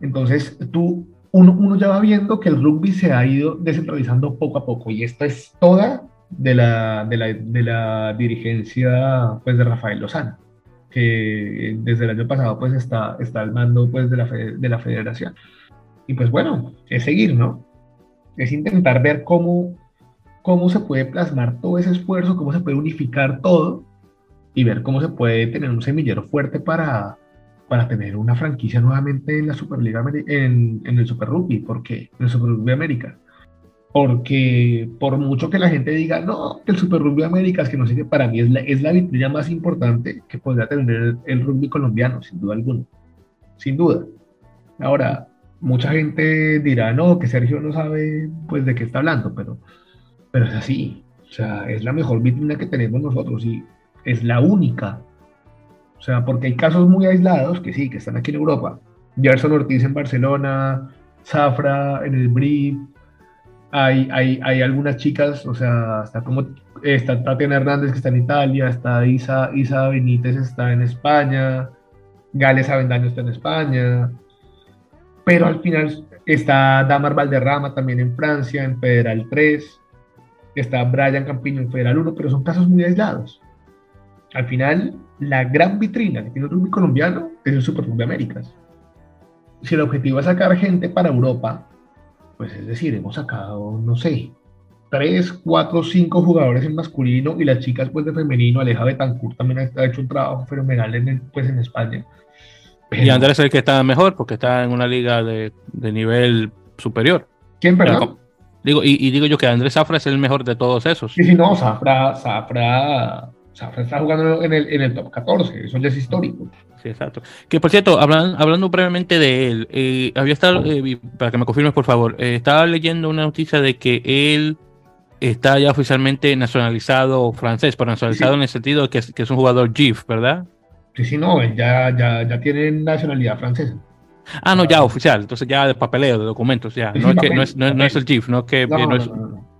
Entonces, tú uno, ya va viendo que el rugby se ha ido descentralizando poco a poco y esta es toda de la, de la, de la dirigencia pues, de Rafael Lozano, que desde el año pasado pues, está, está al mando pues, de, la, de la federación. Y pues bueno, es seguir, ¿no? Es intentar ver cómo, cómo se puede plasmar todo ese esfuerzo, cómo se puede unificar todo y ver cómo se puede tener un semillero fuerte para, para tener una franquicia nuevamente en la Superliga en, en el Super Rugby, ¿por qué? En el Super Rugby América. Porque por mucho que la gente diga, no, el Super Rugby América es que no sé qué, para mí es la, es la vitrina más importante que podría tener el, rugby colombiano, sin duda alguna. Sin duda. Ahora, mucha gente dirá, no, que Sergio no sabe pues de qué está hablando, pero, pero es así. O sea, es la mejor vitrina que tenemos nosotros y es la única o sea, porque hay casos muy aislados que sí, que están aquí en Europa. Gerson Ortiz en Barcelona, Zafra en el Brief. Hay, hay, algunas chicas, o sea, está como está Tatiana Hernández que está en Italia, está Isa, Isa Benítez está en España, Gales Avendaño está en España, pero al final está Damar Valderrama también en Francia, en Federal 3, está Brian Campiño en Federal 1, pero son casos muy aislados. Al final, la gran vitrina que tiene el rugby colombiano es el Super Rugby Américas. Si el objetivo es sacar gente para Europa, pues es decir, hemos sacado, no sé, tres, cuatro, cinco jugadores en masculino y las chicas pues de femenino, Aleja Betancourt también ha hecho un trabajo fenomenal en, pues, en España. Y Andrés es el que está mejor porque está en una liga de, nivel superior. ¿Quién, perdón? Digo, y, digo yo que Andrés Zafra es el mejor de todos esos. Sí, sí, no, Zafra, Zafra sea, está jugando en el, en el top 14, eso ya es histórico. Sí, exacto. Que por cierto, hablando, hablando brevemente de él, eh, había estado, eh, para que me confirmes por favor, eh, estaba leyendo una noticia de que él está ya oficialmente nacionalizado francés, pero nacionalizado en el sentido de que es, que es un jugador GIF, ¿verdad? Sí, sí, no, ya, ya, ya tiene nacionalidad francesa. Ah, no, ya oficial, entonces ya de papeleo, de documentos, ya. no, es que, no, es, no, es, el GIF, no es que no, es,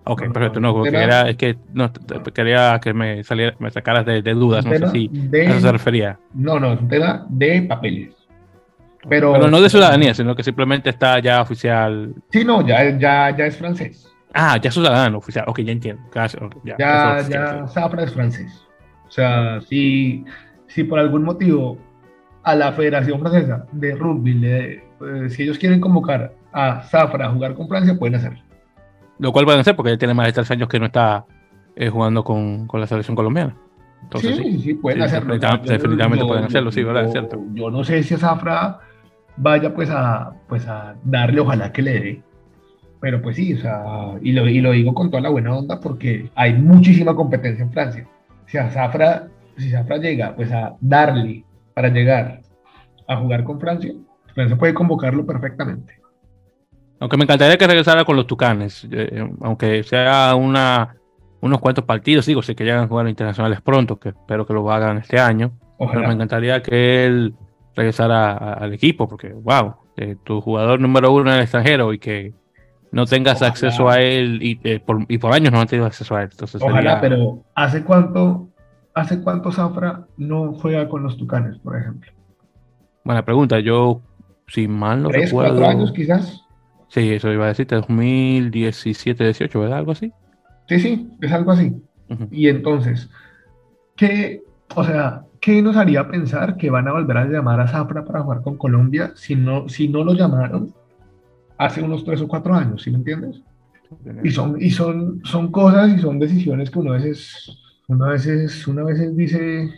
Ok, perfecto. No, era, es que no, quería que me, saliera, me sacaras de, dudas, no sé si a eso se refería. No, no, es un tema de papeles. Pero, Pero no de ciudadanía, sino que simplemente está ya oficial. Sí, no, ya, ya, ya es francés. Ah, ya es ciudadano oficial. Ok, ya entiendo. ya, ya, ya Zafra es francés. O sea, si, si por algún motivo a la Federación Francesa de Rugby, le, pues, si ellos quieren convocar a Zafra a jugar con Francia, pueden hacerlo. Lo cual pueden hacer porque él tiene más de tres años que no está eh, jugando con, con, la selección colombiana. Entonces, sí, sí, pueden hacerlo. Definitivamente, pueden hacerlo, sí, ¿verdad? es cierto. Yo no sé si Zafra vaya pues a, pues a darle, ojalá que le dé. Pero pues sí, o sea, y lo, y lo digo con toda la buena onda porque hay muchísima competencia en Francia. O sea, Zafra, si Zafra llega pues a darle para llegar a jugar con Francia, Francia puede convocarlo perfectamente. Aunque me encantaría que regresara con los Tucanes, eh, aunque sea una, unos cuantos partidos, digo, si que llegan a jugar internacionales pronto, que espero que lo hagan este año. Pero me encantaría que él regresara al equipo, porque, wow, eh, tu jugador número uno en el extranjero y que no tengas acceso a él y, eh, por, y, por, años no has tenido acceso a él. Entonces Ojalá, pero ¿hace cuánto, ¿hace cuánto Zafra no juega con los Tucanes, por ejemplo? Buena pregunta. Yo si mal no ¿Tres, recuerdo. cuatro años quizás? Sí, eso iba a decirte, 2017, 18, ¿verdad? Algo así. Sí, sí, es algo así. Ujú. Y entonces, ¿qué, o sea, qué nos haría pensar que van a volver a llamar a Zafra para jugar con Colombia si no, si no lo llamaron hace unos tres o cuatro años, ¿sí me entiendes? Y son, y son, son cosas y son decisiones que uno a veces, uno a veces, uno a veces dice,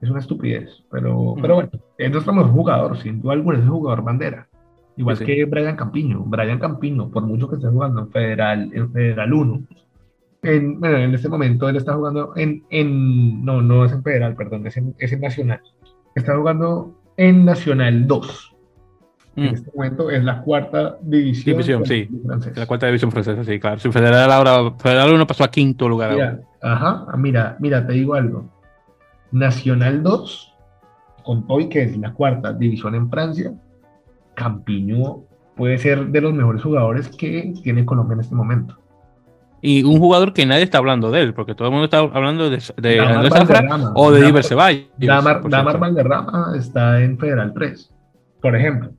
es una estupidez, pero, pero bueno, es nuestro mejor jugador, sin duda alguna es el jugador bandera. Igual Sí, sí. que Brian Campiño. Brian Campiño, por mucho que esté jugando en Federal, en Federal 1, en, bueno, en este momento él está jugando en, en no, no es en Federal, perdón, es en, es en Nacional. Está jugando en Nacional 2. Mm, En este momento es la cuarta división, División, sí. francés. La cuarta división francesa, sí, claro. Si Federal ahora, Federal 1 pasó a quinto lugar. ahora. Mira, ajá, ah, mira, mira, te digo algo. Nacional 2, con Toy, que es la cuarta división en Francia, Campiño puede ser de los mejores jugadores que tiene Colombia en este momento. Y un jugador que nadie está hablando de él, porque todo el mundo está hablando de, de Andrés Zafra o de Diver Ceballos. Damar, Damar. Valderrama está en Federal 3, por ejemplo.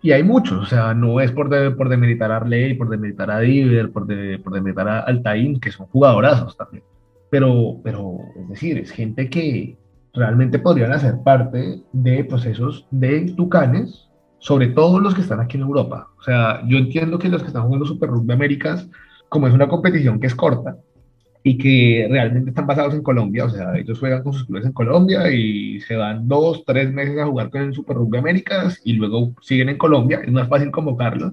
Y hay muchos, o sea, no es por, de- por demeritar a Arley, por demeritar a Diver, por, de- por demeritar a Altaín, que son jugadorazos también. Pero, pero, es decir, es gente que realmente podrían hacer parte de procesos de Tucanes, sobre todo los que están aquí en Europa. O sea, yo entiendo que los que están jugando Super Rugby Américas, como es una competición que es corta, y que realmente están basados en Colombia, o sea, ellos juegan con sus clubes en Colombia y se van dos, tres meses a jugar con el Super Rugby Américas y luego siguen en Colombia, es más fácil convocarlos.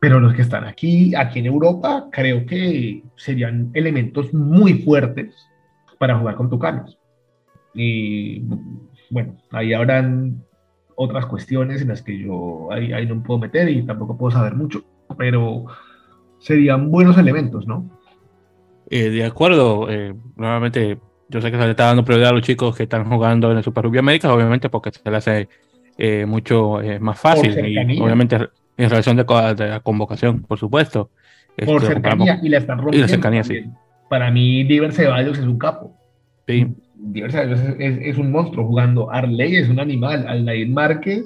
Pero los que están aquí, aquí en Europa, creo que serían elementos muy fuertes para jugar con Tucanos. Y bueno, ahí habrán otras cuestiones en las que yo ahí, ahí no me puedo meter y tampoco puedo saber mucho, pero serían buenos elementos, ¿no? Eh, de acuerdo, eh, nuevamente, yo sé que se le está dando prioridad a los chicos que están jugando en el Super Rugby América, obviamente porque se le hace eh, mucho eh, más fácil y obviamente en relación de, de la convocación, por supuesto. por cercanía y la están rompiendo. cercanía, sí. Para mí, Diver Ceballos es un capo. sí, Diver Ceballos es, es- es un monstruo jugando. Arley es un animal. Aldair Márquez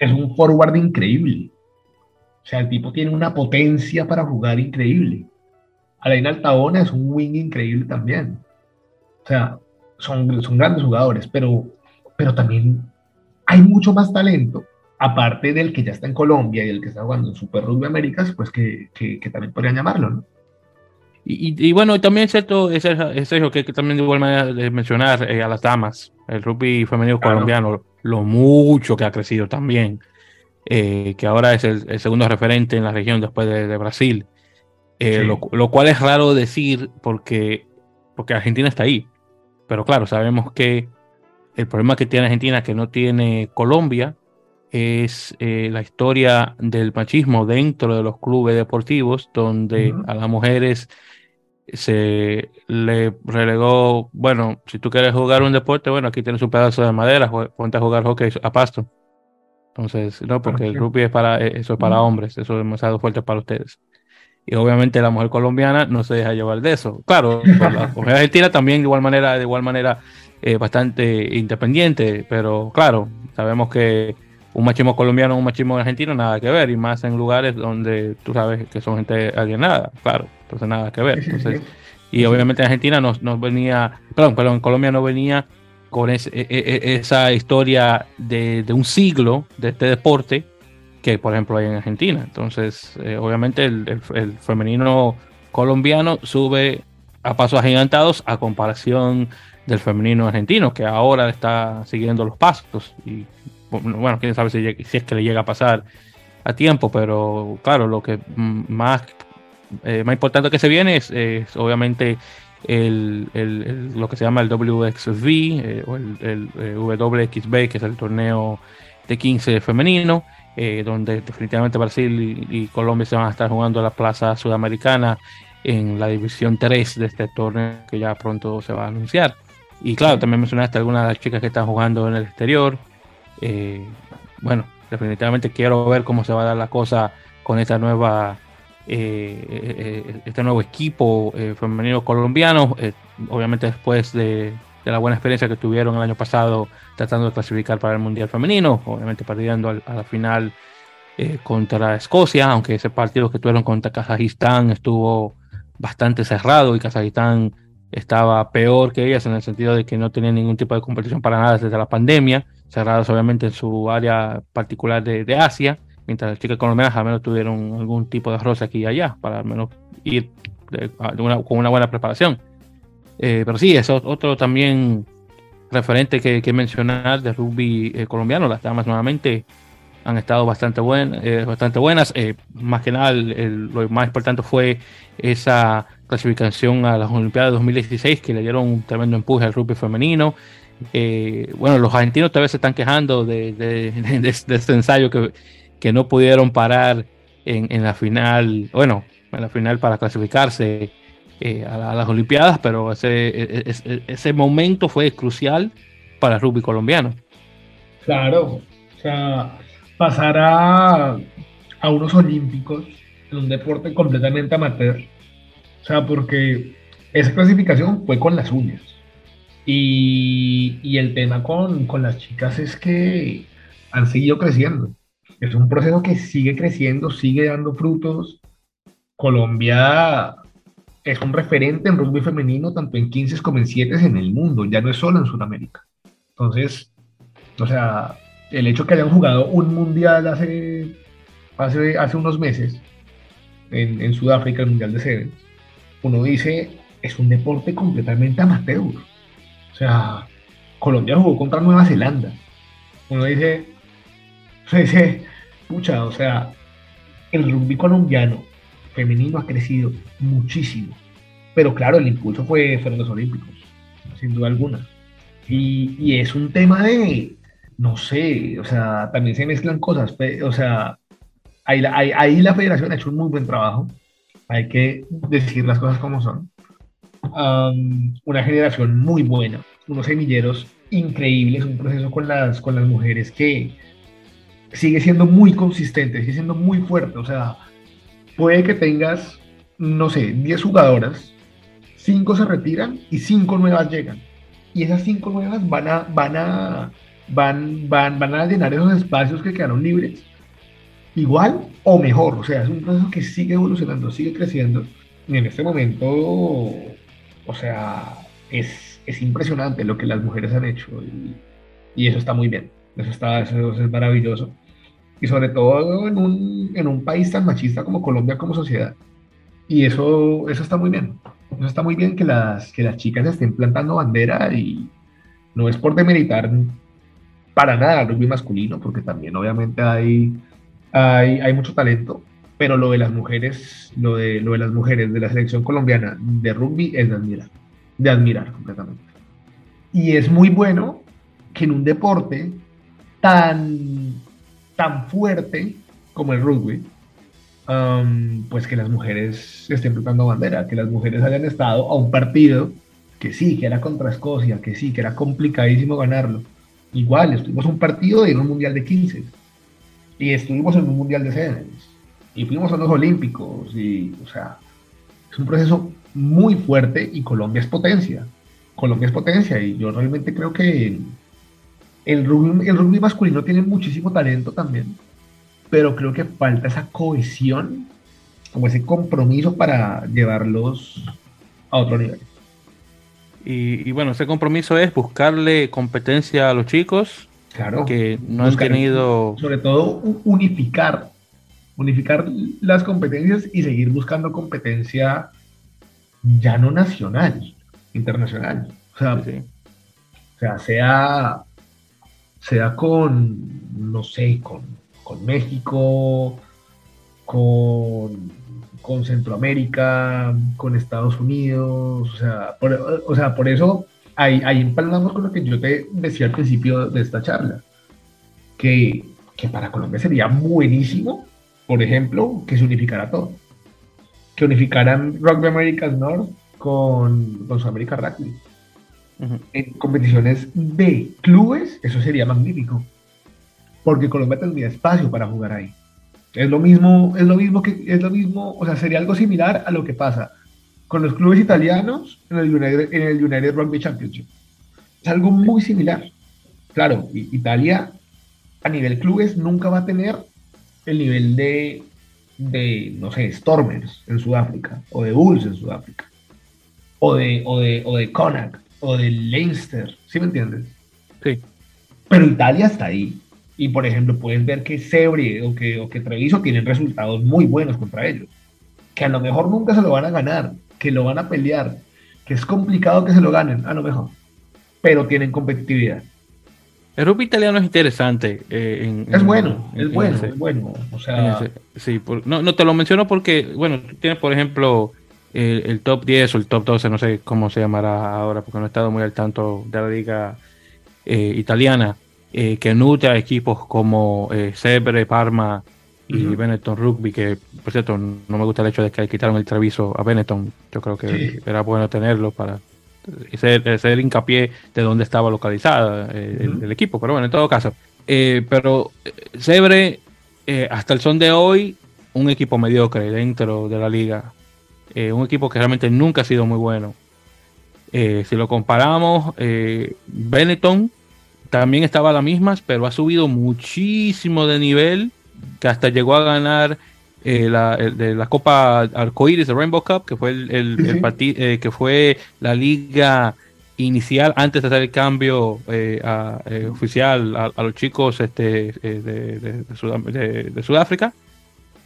es un forward increíble. O sea, el tipo tiene una potencia para jugar increíble. Alain Altaona es un wing increíble también. O sea, son, son grandes jugadores, pero, pero también hay mucho más talento, aparte del que ya está en Colombia y el que está jugando en Super Rugby Américas, pues que, que, que también podrían llamarlo, ¿no? Y, y- y bueno, también es cierto, es, es eso que, que también de igual manera de mencionar eh, a las damas, el rugby femenino Claro. colombiano, lo mucho que ha crecido también, eh, que ahora es el, el segundo referente en la región después de, de Brasil, Eh, Sí. lo, lo cual es raro decir porque, porque Argentina está ahí, pero claro, sabemos que el problema que tiene Argentina, que no tiene Colombia, es eh, la historia del machismo dentro de los clubes deportivos, donde a las mujeres se le relegó, bueno, si tú quieres jugar un deporte, bueno, aquí tienes un pedazo de madera, ponte a jugar hockey a pasto. Entonces, no, porque el rugby es para, eh, eso es para Ujú. hombres, eso es demasiado fuerte para ustedes. Y obviamente la mujer colombiana no se deja llevar de eso. Claro, la mujer argentina también de igual manera, de igual manera eh, bastante independiente, pero claro, sabemos que un machismo colombiano, un machismo argentino, nada que ver, y más en lugares donde tú sabes que son gente alienada, claro, entonces nada que ver. Entonces, y obviamente en Argentina nos, nos venía, perdón, perdón, en Colombia no venía con ese- e- e- esa historia de, de un siglo de este deporte que, por ejemplo, hay en Argentina. Entonces, eh, obviamente el, el- el femenino colombiano sube a pasos agigantados a comparación del femenino argentino, que ahora está siguiendo los pasos. Y bueno, quién sabe si, es que le llega a pasar a tiempo, pero claro, lo que más, eh, más importante que se viene es, es obviamente el, el- el- lo que se llama el WXV eh, o el, eh, WXB, que es el torneo de 15 femenino, eh, donde definitivamente Brasil y, y Colombia se van a estar jugando la plaza sudamericana en la división 3 de este torneo que ya pronto se va a anunciar. Y claro, también mencionaste algunas de las chicas que están jugando en el exterior. Eh, bueno, definitivamente quiero ver cómo se va a dar la cosa con esta nueva eh, eh, este nuevo equipo femenino colombiano. obviamente después de, de la buena experiencia que tuvieron el año pasado tratando de clasificar para el Mundial Femenino, obviamente perdiendo a la final contra Escocia, aunque ese partido que tuvieron contra Kazajistán estuvo bastante cerrado y Kazajistán estaba peor que ellas en el sentido de que no tenían ningún tipo de competición para nada desde la pandemia, cerradas obviamente en su área particular de, Asia, mientras las chicas colombianas al menos tuvieron algún tipo de roce aquí y allá, para al menos ir con una buena preparación. Eh, pero sí, eso otro también referente que, que mencionar de rugby eh, colombiano, las damas nuevamente han estado bastante, buen, eh, bastante buenas. Eh, más que nada, lo más importante fue esa clasificación a las Olimpiadas de 2016 que le dieron un tremendo empuje al rugby femenino. Eh, bueno, los argentinos todavía se están quejando de, este ensayo que, que, no pudieron parar en, la final, bueno, en la final para clasificarse a, las Olimpiadas, pero ese, e, e, ese, ese momento fue crucial para el rugby colombiano. Claro, o sea, pasar a, a unos olímpicos en un deporte completamente amateur. O sea, porque esa clasificación fue con las uñas. Y, y el tema con, con, las chicas es que han seguido creciendo. Es un proceso que sigue creciendo, sigue dando frutos. Colombia es un referente en rugby femenino, tanto en 15 como en 7 en el mundo, ya no es solo en Sudamérica. Entonces, o sea, el hecho que hayan jugado un mundial hace, hace, hace unos meses en, en Sudáfrica, el Mundial de Sevens, uno dice, es un deporte completamente amateur. Colombia jugó contra Nueva Zelanda. Uno dice, dice, pucha, o sea, el rugby colombiano femenino ha crecido muchísimo. Pero claro, el impulso fue, fueron los Olímpicos, sin duda alguna. Y, es un tema de, no sé, o sea, también se mezclan cosas, o sea, ahí, la federación ha hecho un muy buen trabajo, hay que decir las cosas como son. una generación muy buena, unos semilleros increíbles, un proceso con las, con las mujeres que sigue siendo muy consistente, sigue siendo muy fuerte, o sea, puede que tengas, no sé, 10 jugadoras, 5 se retiran y 5 nuevas llegan. Y esas 5 nuevas van a, van a van, van, van a llenar esos espacios que quedaron libres igual o mejor. O sea, es un proceso que sigue evolucionando, sigue creciendo. Y en este momento, o sea, es, es impresionante lo que las mujeres han hecho. Y, y eso está muy bien. Eso, está, eso, es maravilloso. Y sobre todo en un, en un país tan machista como Colombia como sociedad. Y eso, eso está muy bien. Eso está muy bien que las, que las chicas estén plantando bandera y no es por demeritar para nada el rugby masculino, porque también obviamente hay, hay, hay, mucho talento, pero lo de las mujeres, lo de, lo de las mujeres de la selección colombiana de rugby es de admirar, de admirar completamente. Y es muy bueno que en un deporte tan, tan fuerte como el rugby, um, pues que las mujeres estén flotando bandera, que las mujeres hayan estado a un partido que sí, que era contra Escocia, que sí, que era complicadísimo ganarlo, Igual, estuvimos un partido en un mundial de 15 y estuvimos en un mundial de sevens y fuimos a los olímpicos y, o sea, es un proceso muy fuerte y Colombia es potencia. Colombia es potencia y yo realmente creo que el rugby, el rugby masculino tiene muchísimo talento también, pero creo que falta esa cohesión, como ese compromiso para llevarlos a otro nivel. Y, bueno, ese compromiso es buscarle competencia a los chicos. Claro. Que no han tenido. Sobre todo unificar. Unificar las competencias y seguir buscando competencia ya no nacional, internacional. O sea, o sea sea, sea con, no sé, con, con México, con con Centroamérica, con Estados Unidos, o sea, por, o sea, por eso ahí, ahí empalmamos con lo que yo te decía al principio de esta charla, que, que para Colombia sería buenísimo, por ejemplo, que se unificara todo, que unificaran Rugby Americas North con, con Sudamérica Rugby. En competiciones de clubes, eso sería magnífico, porque Colombia tendría espacio para jugar ahí. Es lo mismo, es lo mismo que, es lo mismo, o sea, sería algo similar a lo que pasa con los clubes italianos en el United, en el United Rugby Championship. Es algo muy similar. Claro, Italia a nivel clubes nunca va a tener el nivel de, de no sé, Stormers en Sudáfrica, o de Bulls en Sudáfrica, o de, o de, o de Connacht, o de Leinster, ¿sí me entiendes? Sí. Pero Italia está ahí. Y por ejemplo, puedes ver que Sebre o que, o que Treviso tienen resultados muy buenos contra ellos. Que a lo mejor nunca se lo van a ganar, que lo van a pelear, que es complicado que se lo ganen, a lo mejor. Pero tienen competitividad. El rugby italiano es interesante. Eh, es bueno, es bueno, es bueno. O sea, sí, no, no te lo menciono porque, bueno, tienes, por ejemplo, el, top 10 o el top 12, no sé cómo se llamará ahora, porque no he estado muy al tanto de la liga eh, italiana, eh, que nutre a equipos como Sebre, Parma y Benetton Rugby, que, por cierto, no me gusta el hecho de que quitaron el Treviso a Benetton. Yo creo que era bueno tenerlo para ser, hincapié de dónde estaba localizada eh, el, equipo, pero bueno, en todo caso. Eh, pero eh, Sebre, hasta el son de hoy, un equipo mediocre dentro de la liga. un equipo que realmente nunca ha sido muy bueno. si lo comparamos, Benetton también estaba a las mismas, pero ha subido muchísimo de nivel, que hasta llegó a ganar eh, la, de la Copa Arcoíris, de Rainbow Cup, que fue el, partido eh, que fue la liga inicial antes de hacer el cambio eh, oficial a, los chicos este, de, Sudáfrica.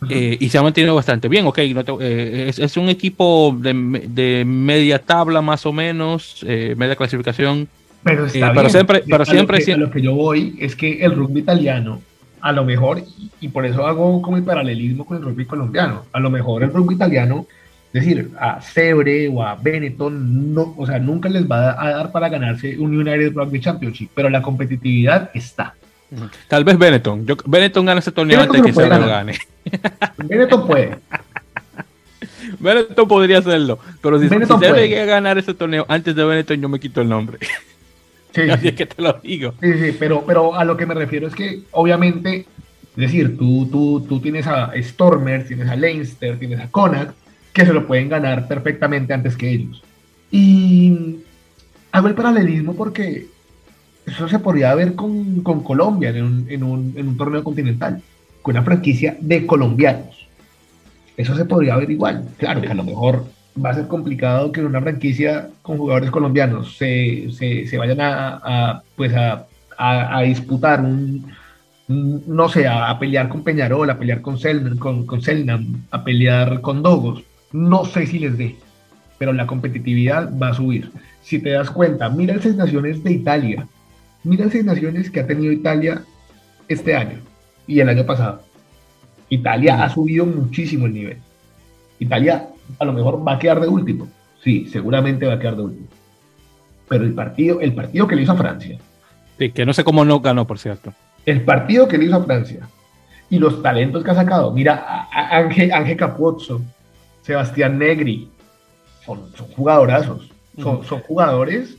y se ha mantenido bastante bien, ok. es, un equipo de, media tabla más o menos, media clasificación. Pero, siempre, pero siempre, lo que yo voy es que el rugby italiano a lo mejor, y por eso hago como el paralelismo con el rugby colombiano, a lo mejor el rugby italiano, es decir, a Sebre o a Benetton, no, o sea, nunca les va a dar para ganarse un United Rugby Championship, pero la competitividad está. Tal vez Benetton. Yo, Benetton gana ese torneo antes que Sebre lo gane. Benetton puede. Benetton podría hacerlo, pero si, Benetton si llega a ganar ese torneo antes de Benetton, yo me quito el nombre. Sí, Así es que te lo digo. Sí, sí, pero, pero a lo que me refiero es que, obviamente, es decir, tú, tú, tú tienes a Stormer, tienes a Leinster, tienes a Connacht, que se lo pueden ganar perfectamente antes que ellos. Y hago el paralelismo porque eso se podría ver con, con Colombia en un, en, un, en un torneo continental, con una franquicia de colombianos. Eso se podría ver igual. Claro que a lo mejor va a ser complicado que una franquicia con jugadores colombianos se, se, vayan a, pues a, a, disputar un, no sé, a, pelear con Peñarol, a pelear con Selnam, con, con Selnam, a pelear con Dogos. No sé si les dé, pero la competitividad va a subir. Si te das cuenta, mira el Seis Naciones de Italia. Mira el Seis Naciones que ha tenido Italia este año y el año pasado. Italia ha subido muchísimo el nivel. Italia a lo mejor va a quedar de último. Sí, seguramente va a quedar de último. Pero el partido, el partido que le hizo a Francia. Sí, que no sé cómo no ganó, por cierto. El partido que le hizo a Francia y los talentos que ha sacado. Mira, Ángel, Ángel Capozzo, Sebastián Negri, son, jugadorazos. Son, son, jugadores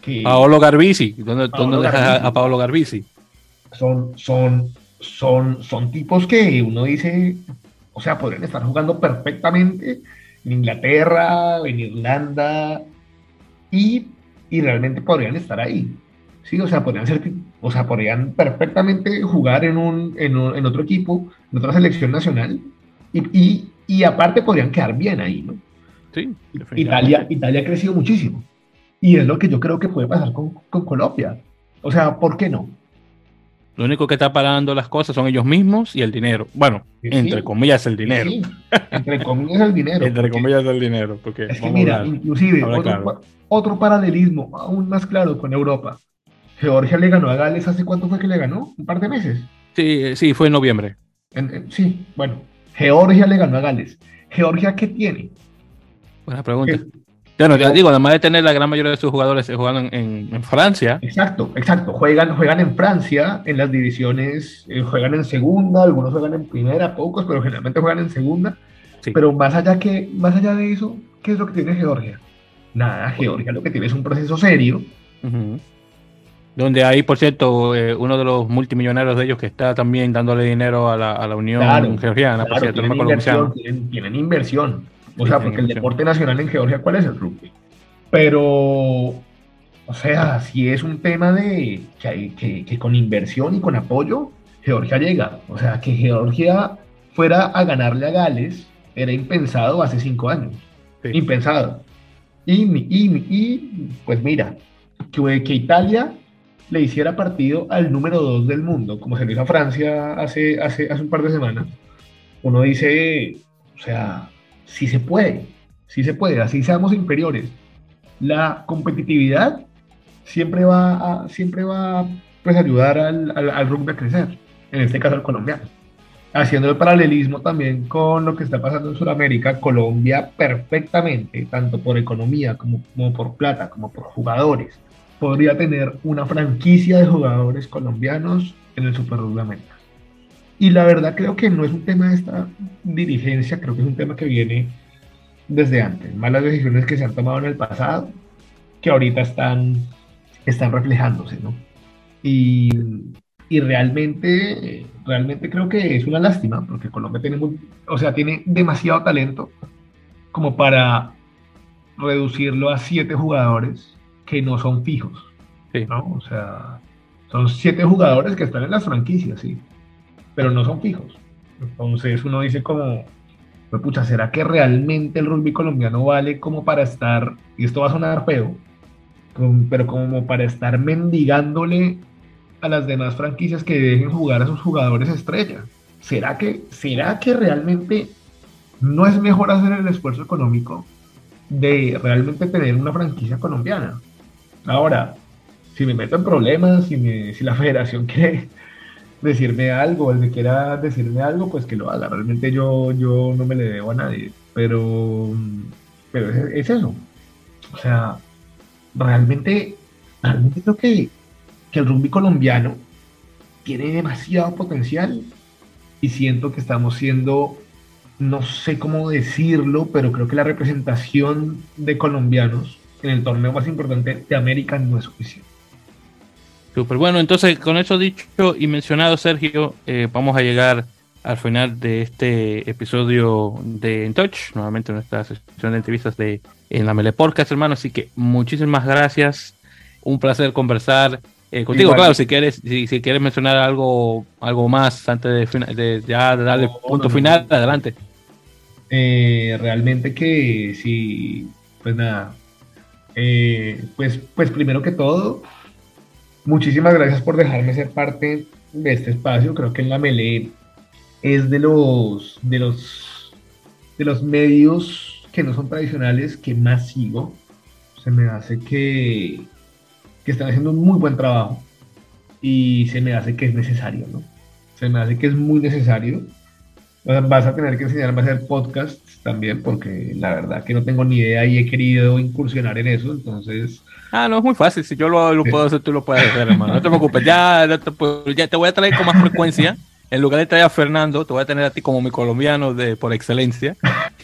que. Paolo Garbisi. ¿Dónde, ¿dónde dejas a Paolo Garbisi? Son, son, son, son tipos que uno dice, o sea, podrían estar jugando perfectamente en Inglaterra, en Irlanda, y, realmente podrían estar ahí. Sí, o sea, podrían ser, o sea, podrían perfectamente jugar en, un, en, otro equipo, en otra selección nacional, y, y, aparte podrían quedar bien ahí, ¿no? Sí, Italia, Italia ha crecido muchísimo. Y es lo que yo creo que puede pasar con, con Colombia. O sea, ¿por qué no? Lo único que está parando las cosas son ellos mismos y el dinero. Bueno, entre comillas el dinero. Entre comillas el dinero. entre comillas el dinero. Porque es que mira, inclusive otro, paralelismo aún más claro con Europa. Georgia le ganó a Gales hace cuánto fue que le ganó? ¿Un par de meses? Sí, sí, fue en noviembre. sí, bueno. Georgia le ganó a Gales. ¿Georgia qué tiene? Buena pregunta. Bueno, ya digo, además de tener la gran mayoría de sus jugadores jugando en, en, Francia. Exacto, exacto. Juegan, juegan en Francia, en las divisiones, eh, juegan en segunda, algunos juegan en primera, pocos, pero generalmente juegan en segunda. Pero más allá, que, más allá de eso, ¿qué es lo que tiene Georgia? Nada, Georgia lo que tiene es un proceso serio. Donde hay, por cierto, eh, uno de los multimillonarios de ellos que está también dándole dinero a la, a la Unión Georgiana, por cierto, tienen, inversión, tienen inversión. O sea, porque el deporte nacional en Georgia, ¿cuál es el rugby? Pero, o sea, si es un tema de que, que, que con inversión y con apoyo, Georgia llega. O sea, que Georgia fuera a ganarle a Gales era impensado hace cinco años. Impensado. Y, y, y, pues mira, que, que Italia le hiciera partido al número dos del mundo, como se lo hizo a Francia hace, hace, hace un par de semanas, uno dice, o sea, sí se puede, sí se puede, así seamos inferiores. La competitividad siempre va a, siempre va pues, ayudar al, rugby a crecer, en este caso al colombiano. Haciendo el paralelismo también con lo que está pasando en Sudamérica, Colombia perfectamente, tanto por economía como, como por plata, como por jugadores, podría tener una franquicia de jugadores colombianos en el Super Rugby. Y la verdad creo que no es un tema de esta dirigencia, creo que es un tema que viene desde antes. Malas decisiones que se han tomado en el pasado, que ahorita están, están reflejándose, ¿no? Y, y realmente, realmente creo que es una lástima, porque Colombia tiene, muy, o sea, tiene demasiado talento como para reducirlo a siete jugadores que no son fijos. ¿no? O sea, son siete jugadores que están en las franquicias, sí, pero no son fijos. Entonces uno dice como, pucha, ¿será que realmente el rugby colombiano vale como para estar, y esto va a sonar feo, pero como para estar mendigándole a las demás franquicias que dejen jugar a sus jugadores estrella? ¿Será que, será que realmente no es mejor hacer el esfuerzo económico de realmente tener una franquicia colombiana? Ahora, si me meto en problemas, si, me, si la federación quiere decirme algo, o me quiera decirme algo, pues que lo haga. Realmente yo, yo no me le debo a nadie, pero, pero es, es eso. O sea, realmente, realmente creo que, que el rugby colombiano tiene demasiado potencial y siento que estamos siendo, no sé cómo decirlo, pero creo que la representación de colombianos en el torneo más importante de América no es suficiente. Super bueno, entonces con eso dicho y mencionado, Sergio, eh, vamos a llegar al final de este episodio de En Touch, nuevamente nuestra sesión de entrevistas de en la Mele Podcast, hermano. Así que muchísimas gracias, un placer conversar eh, contigo. Igual. Claro, si quieres, si, si, quieres mencionar algo, algo más antes de, de ya darle no, punto no, final, adelante. Eh, realmente que sí, pues nada, eh, pues, pues primero que todo, muchísimas gracias por dejarme ser parte de este espacio. Creo que en la Melee es de los, de los, de los medios que no son tradicionales que más sigo. Se me hace que, que están haciendo un muy buen trabajo y se me hace que es necesario, ¿no? Se me hace que es muy necesario. Vas a tener que enseñarme a hacer podcasts también, porque la verdad que no tengo ni idea y he querido incursionar en eso, entonces... Ah, no, es muy fácil. Si yo lo, lo puedo hacer, tú lo puedes hacer, hermano. No te preocupes. Ya, ya te voy a traer con más frecuencia. En lugar de traer a Fernando, te voy a tener a ti como mi colombiano de por excelencia.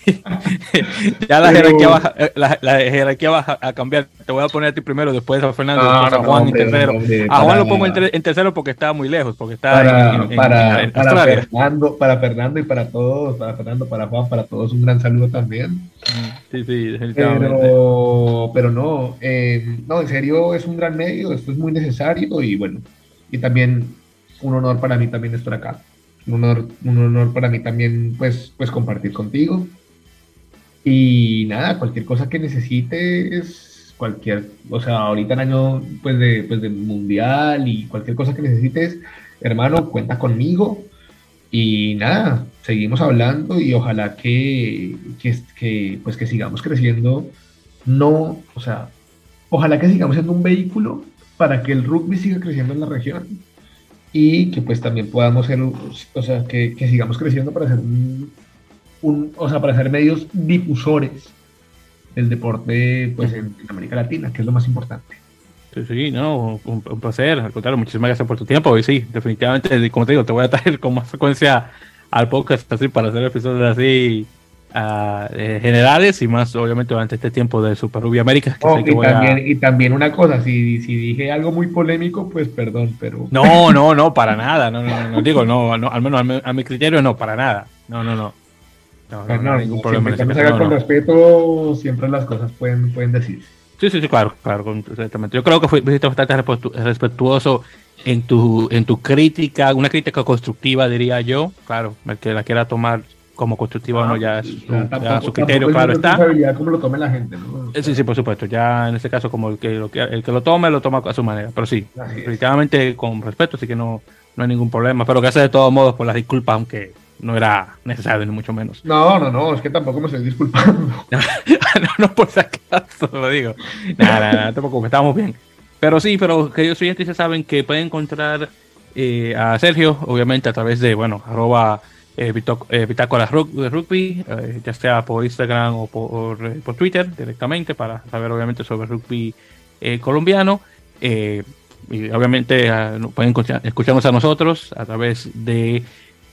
ya la jerarquía, va, la, la, jerarquía va a cambiar. Te voy a poner a ti primero, después a Fernando, no, después a Juan no, hombre, en tercero. Hombre, a Juan lo pongo en, ter en, tercero porque está muy lejos, porque está para, en, en, para, en para Fernando, para Fernando y para todos, para Fernando, para Juan, para todos un gran saludo también. Sí, sí, definitivamente. Pero, pero no, eh, no, en serio es un gran medio, esto es muy necesario y bueno, y también un honor para mí también estar acá. Un honor, un honor para mí también pues, pues compartir contigo. Y nada, cualquier cosa que necesites, cualquier, o sea, ahorita en año pues de, pues de mundial y cualquier cosa que necesites, hermano, cuenta conmigo. Y nada, seguimos hablando y ojalá que, que, que, pues que sigamos creciendo. No, o sea, ojalá que sigamos siendo un vehículo para que el rugby siga creciendo en la región y que pues también podamos ser, o sea, que, que sigamos creciendo para ser un, un, o sea, para ser medios difusores del deporte pues en, en, América Latina, que es lo más importante. Sí, sí, no, un, un, placer, al contrario, muchísimas gracias por tu tiempo y sí, definitivamente, como te digo, te voy a traer con más frecuencia al podcast así para hacer episodios así Uh, eh, generales y más obviamente durante este tiempo de Super Rugby América. Oh, y, también, a... y, también, una cosa, si, si, dije algo muy polémico, pues perdón, pero... No, no, no, para nada, no, no, no digo, no, no, al menos a mi, a mi, criterio no, para nada, no, no, no. No, no, no, no ningún problema. Siempre que haga con respeto, siempre las cosas pueden, pueden decirse. Sí, sí, sí, claro, claro, exactamente. Yo creo que fuiste bastante respetuoso en tu, en tu crítica, una crítica constructiva, diría yo. Claro, el que la quiera tomar como constructiva o no, ya es su, criterio, claro está. Como lo tome la gente, eh, Sí, sí, por supuesto. Ya en este caso, como el que lo, el que lo tome, lo toma a su manera. Pero sí, definitivamente con respeto, así que no, no hay ningún problema. Pero que hace de todos modos por las disculpas, aunque no era necesario, ni mucho menos. No, no, no, es que tampoco me estoy disculpando. no, no, por si acaso, lo digo. Nada, nada, tampoco, estamos bien. Pero sí, pero que ellos oyentes ya saben que pueden encontrar eh, a Sergio, obviamente, a través de, bueno, arroba eh, eh Bitácora de Rugby, eh, ya sea por Instagram o por, por, Twitter directamente, para saber, obviamente, sobre rugby colombiano. y obviamente ah, pueden escucharnos a nosotros a través de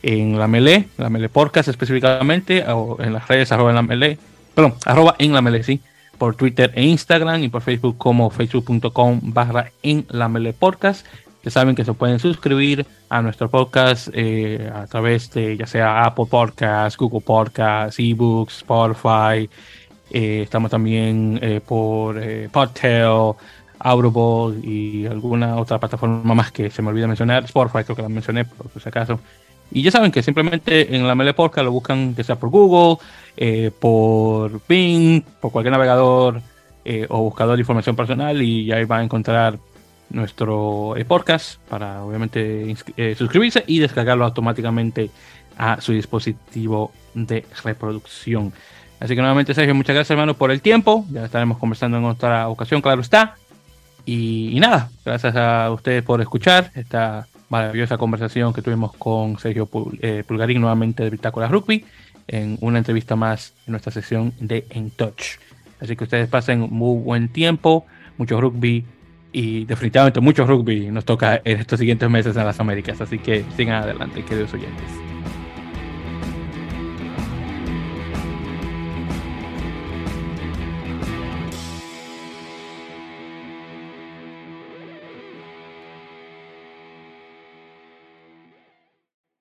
en la Melee, la Melee Podcast específicamente, o en las redes arroba en la Melee, perdón, arroba en la Melee, sí, por Twitter e Instagram y por Facebook como facebook.com barra en la Melee Podcast. Ya saben que se pueden suscribir a nuestro podcast eh, a través de ya sea Apple Podcasts, Google Podcasts, eBooks, Spotify. Eh, estamos también eh, por Podtail, Audible y alguna otra plataforma más que se me olvida mencionar. Spotify creo que la mencioné por si acaso. Y ya saben que simplemente en la Mele Podcast lo buscan que sea por Google, eh, por Bing, por cualquier navegador eh, o buscador de información personal y ahí van a encontrar nuestro eh, podcast para obviamente suscribirse y descargarlo automáticamente a su dispositivo de reproducción. Así que nuevamente Sergio, muchas gracias hermano por el tiempo. Ya estaremos conversando en otra ocasión, claro está. Y, y nada, gracias a ustedes por escuchar esta maravillosa conversación que tuvimos con Sergio eh, Pulgarín, nuevamente de Bitácora Rugby, en una entrevista más en nuestra sesión de En Touch. Así que ustedes pasen muy buen tiempo, mucho rugby y definitivamente mucho rugby nos toca en estos siguientes meses en las Américas. Así que sigan adelante, queridos oyentes.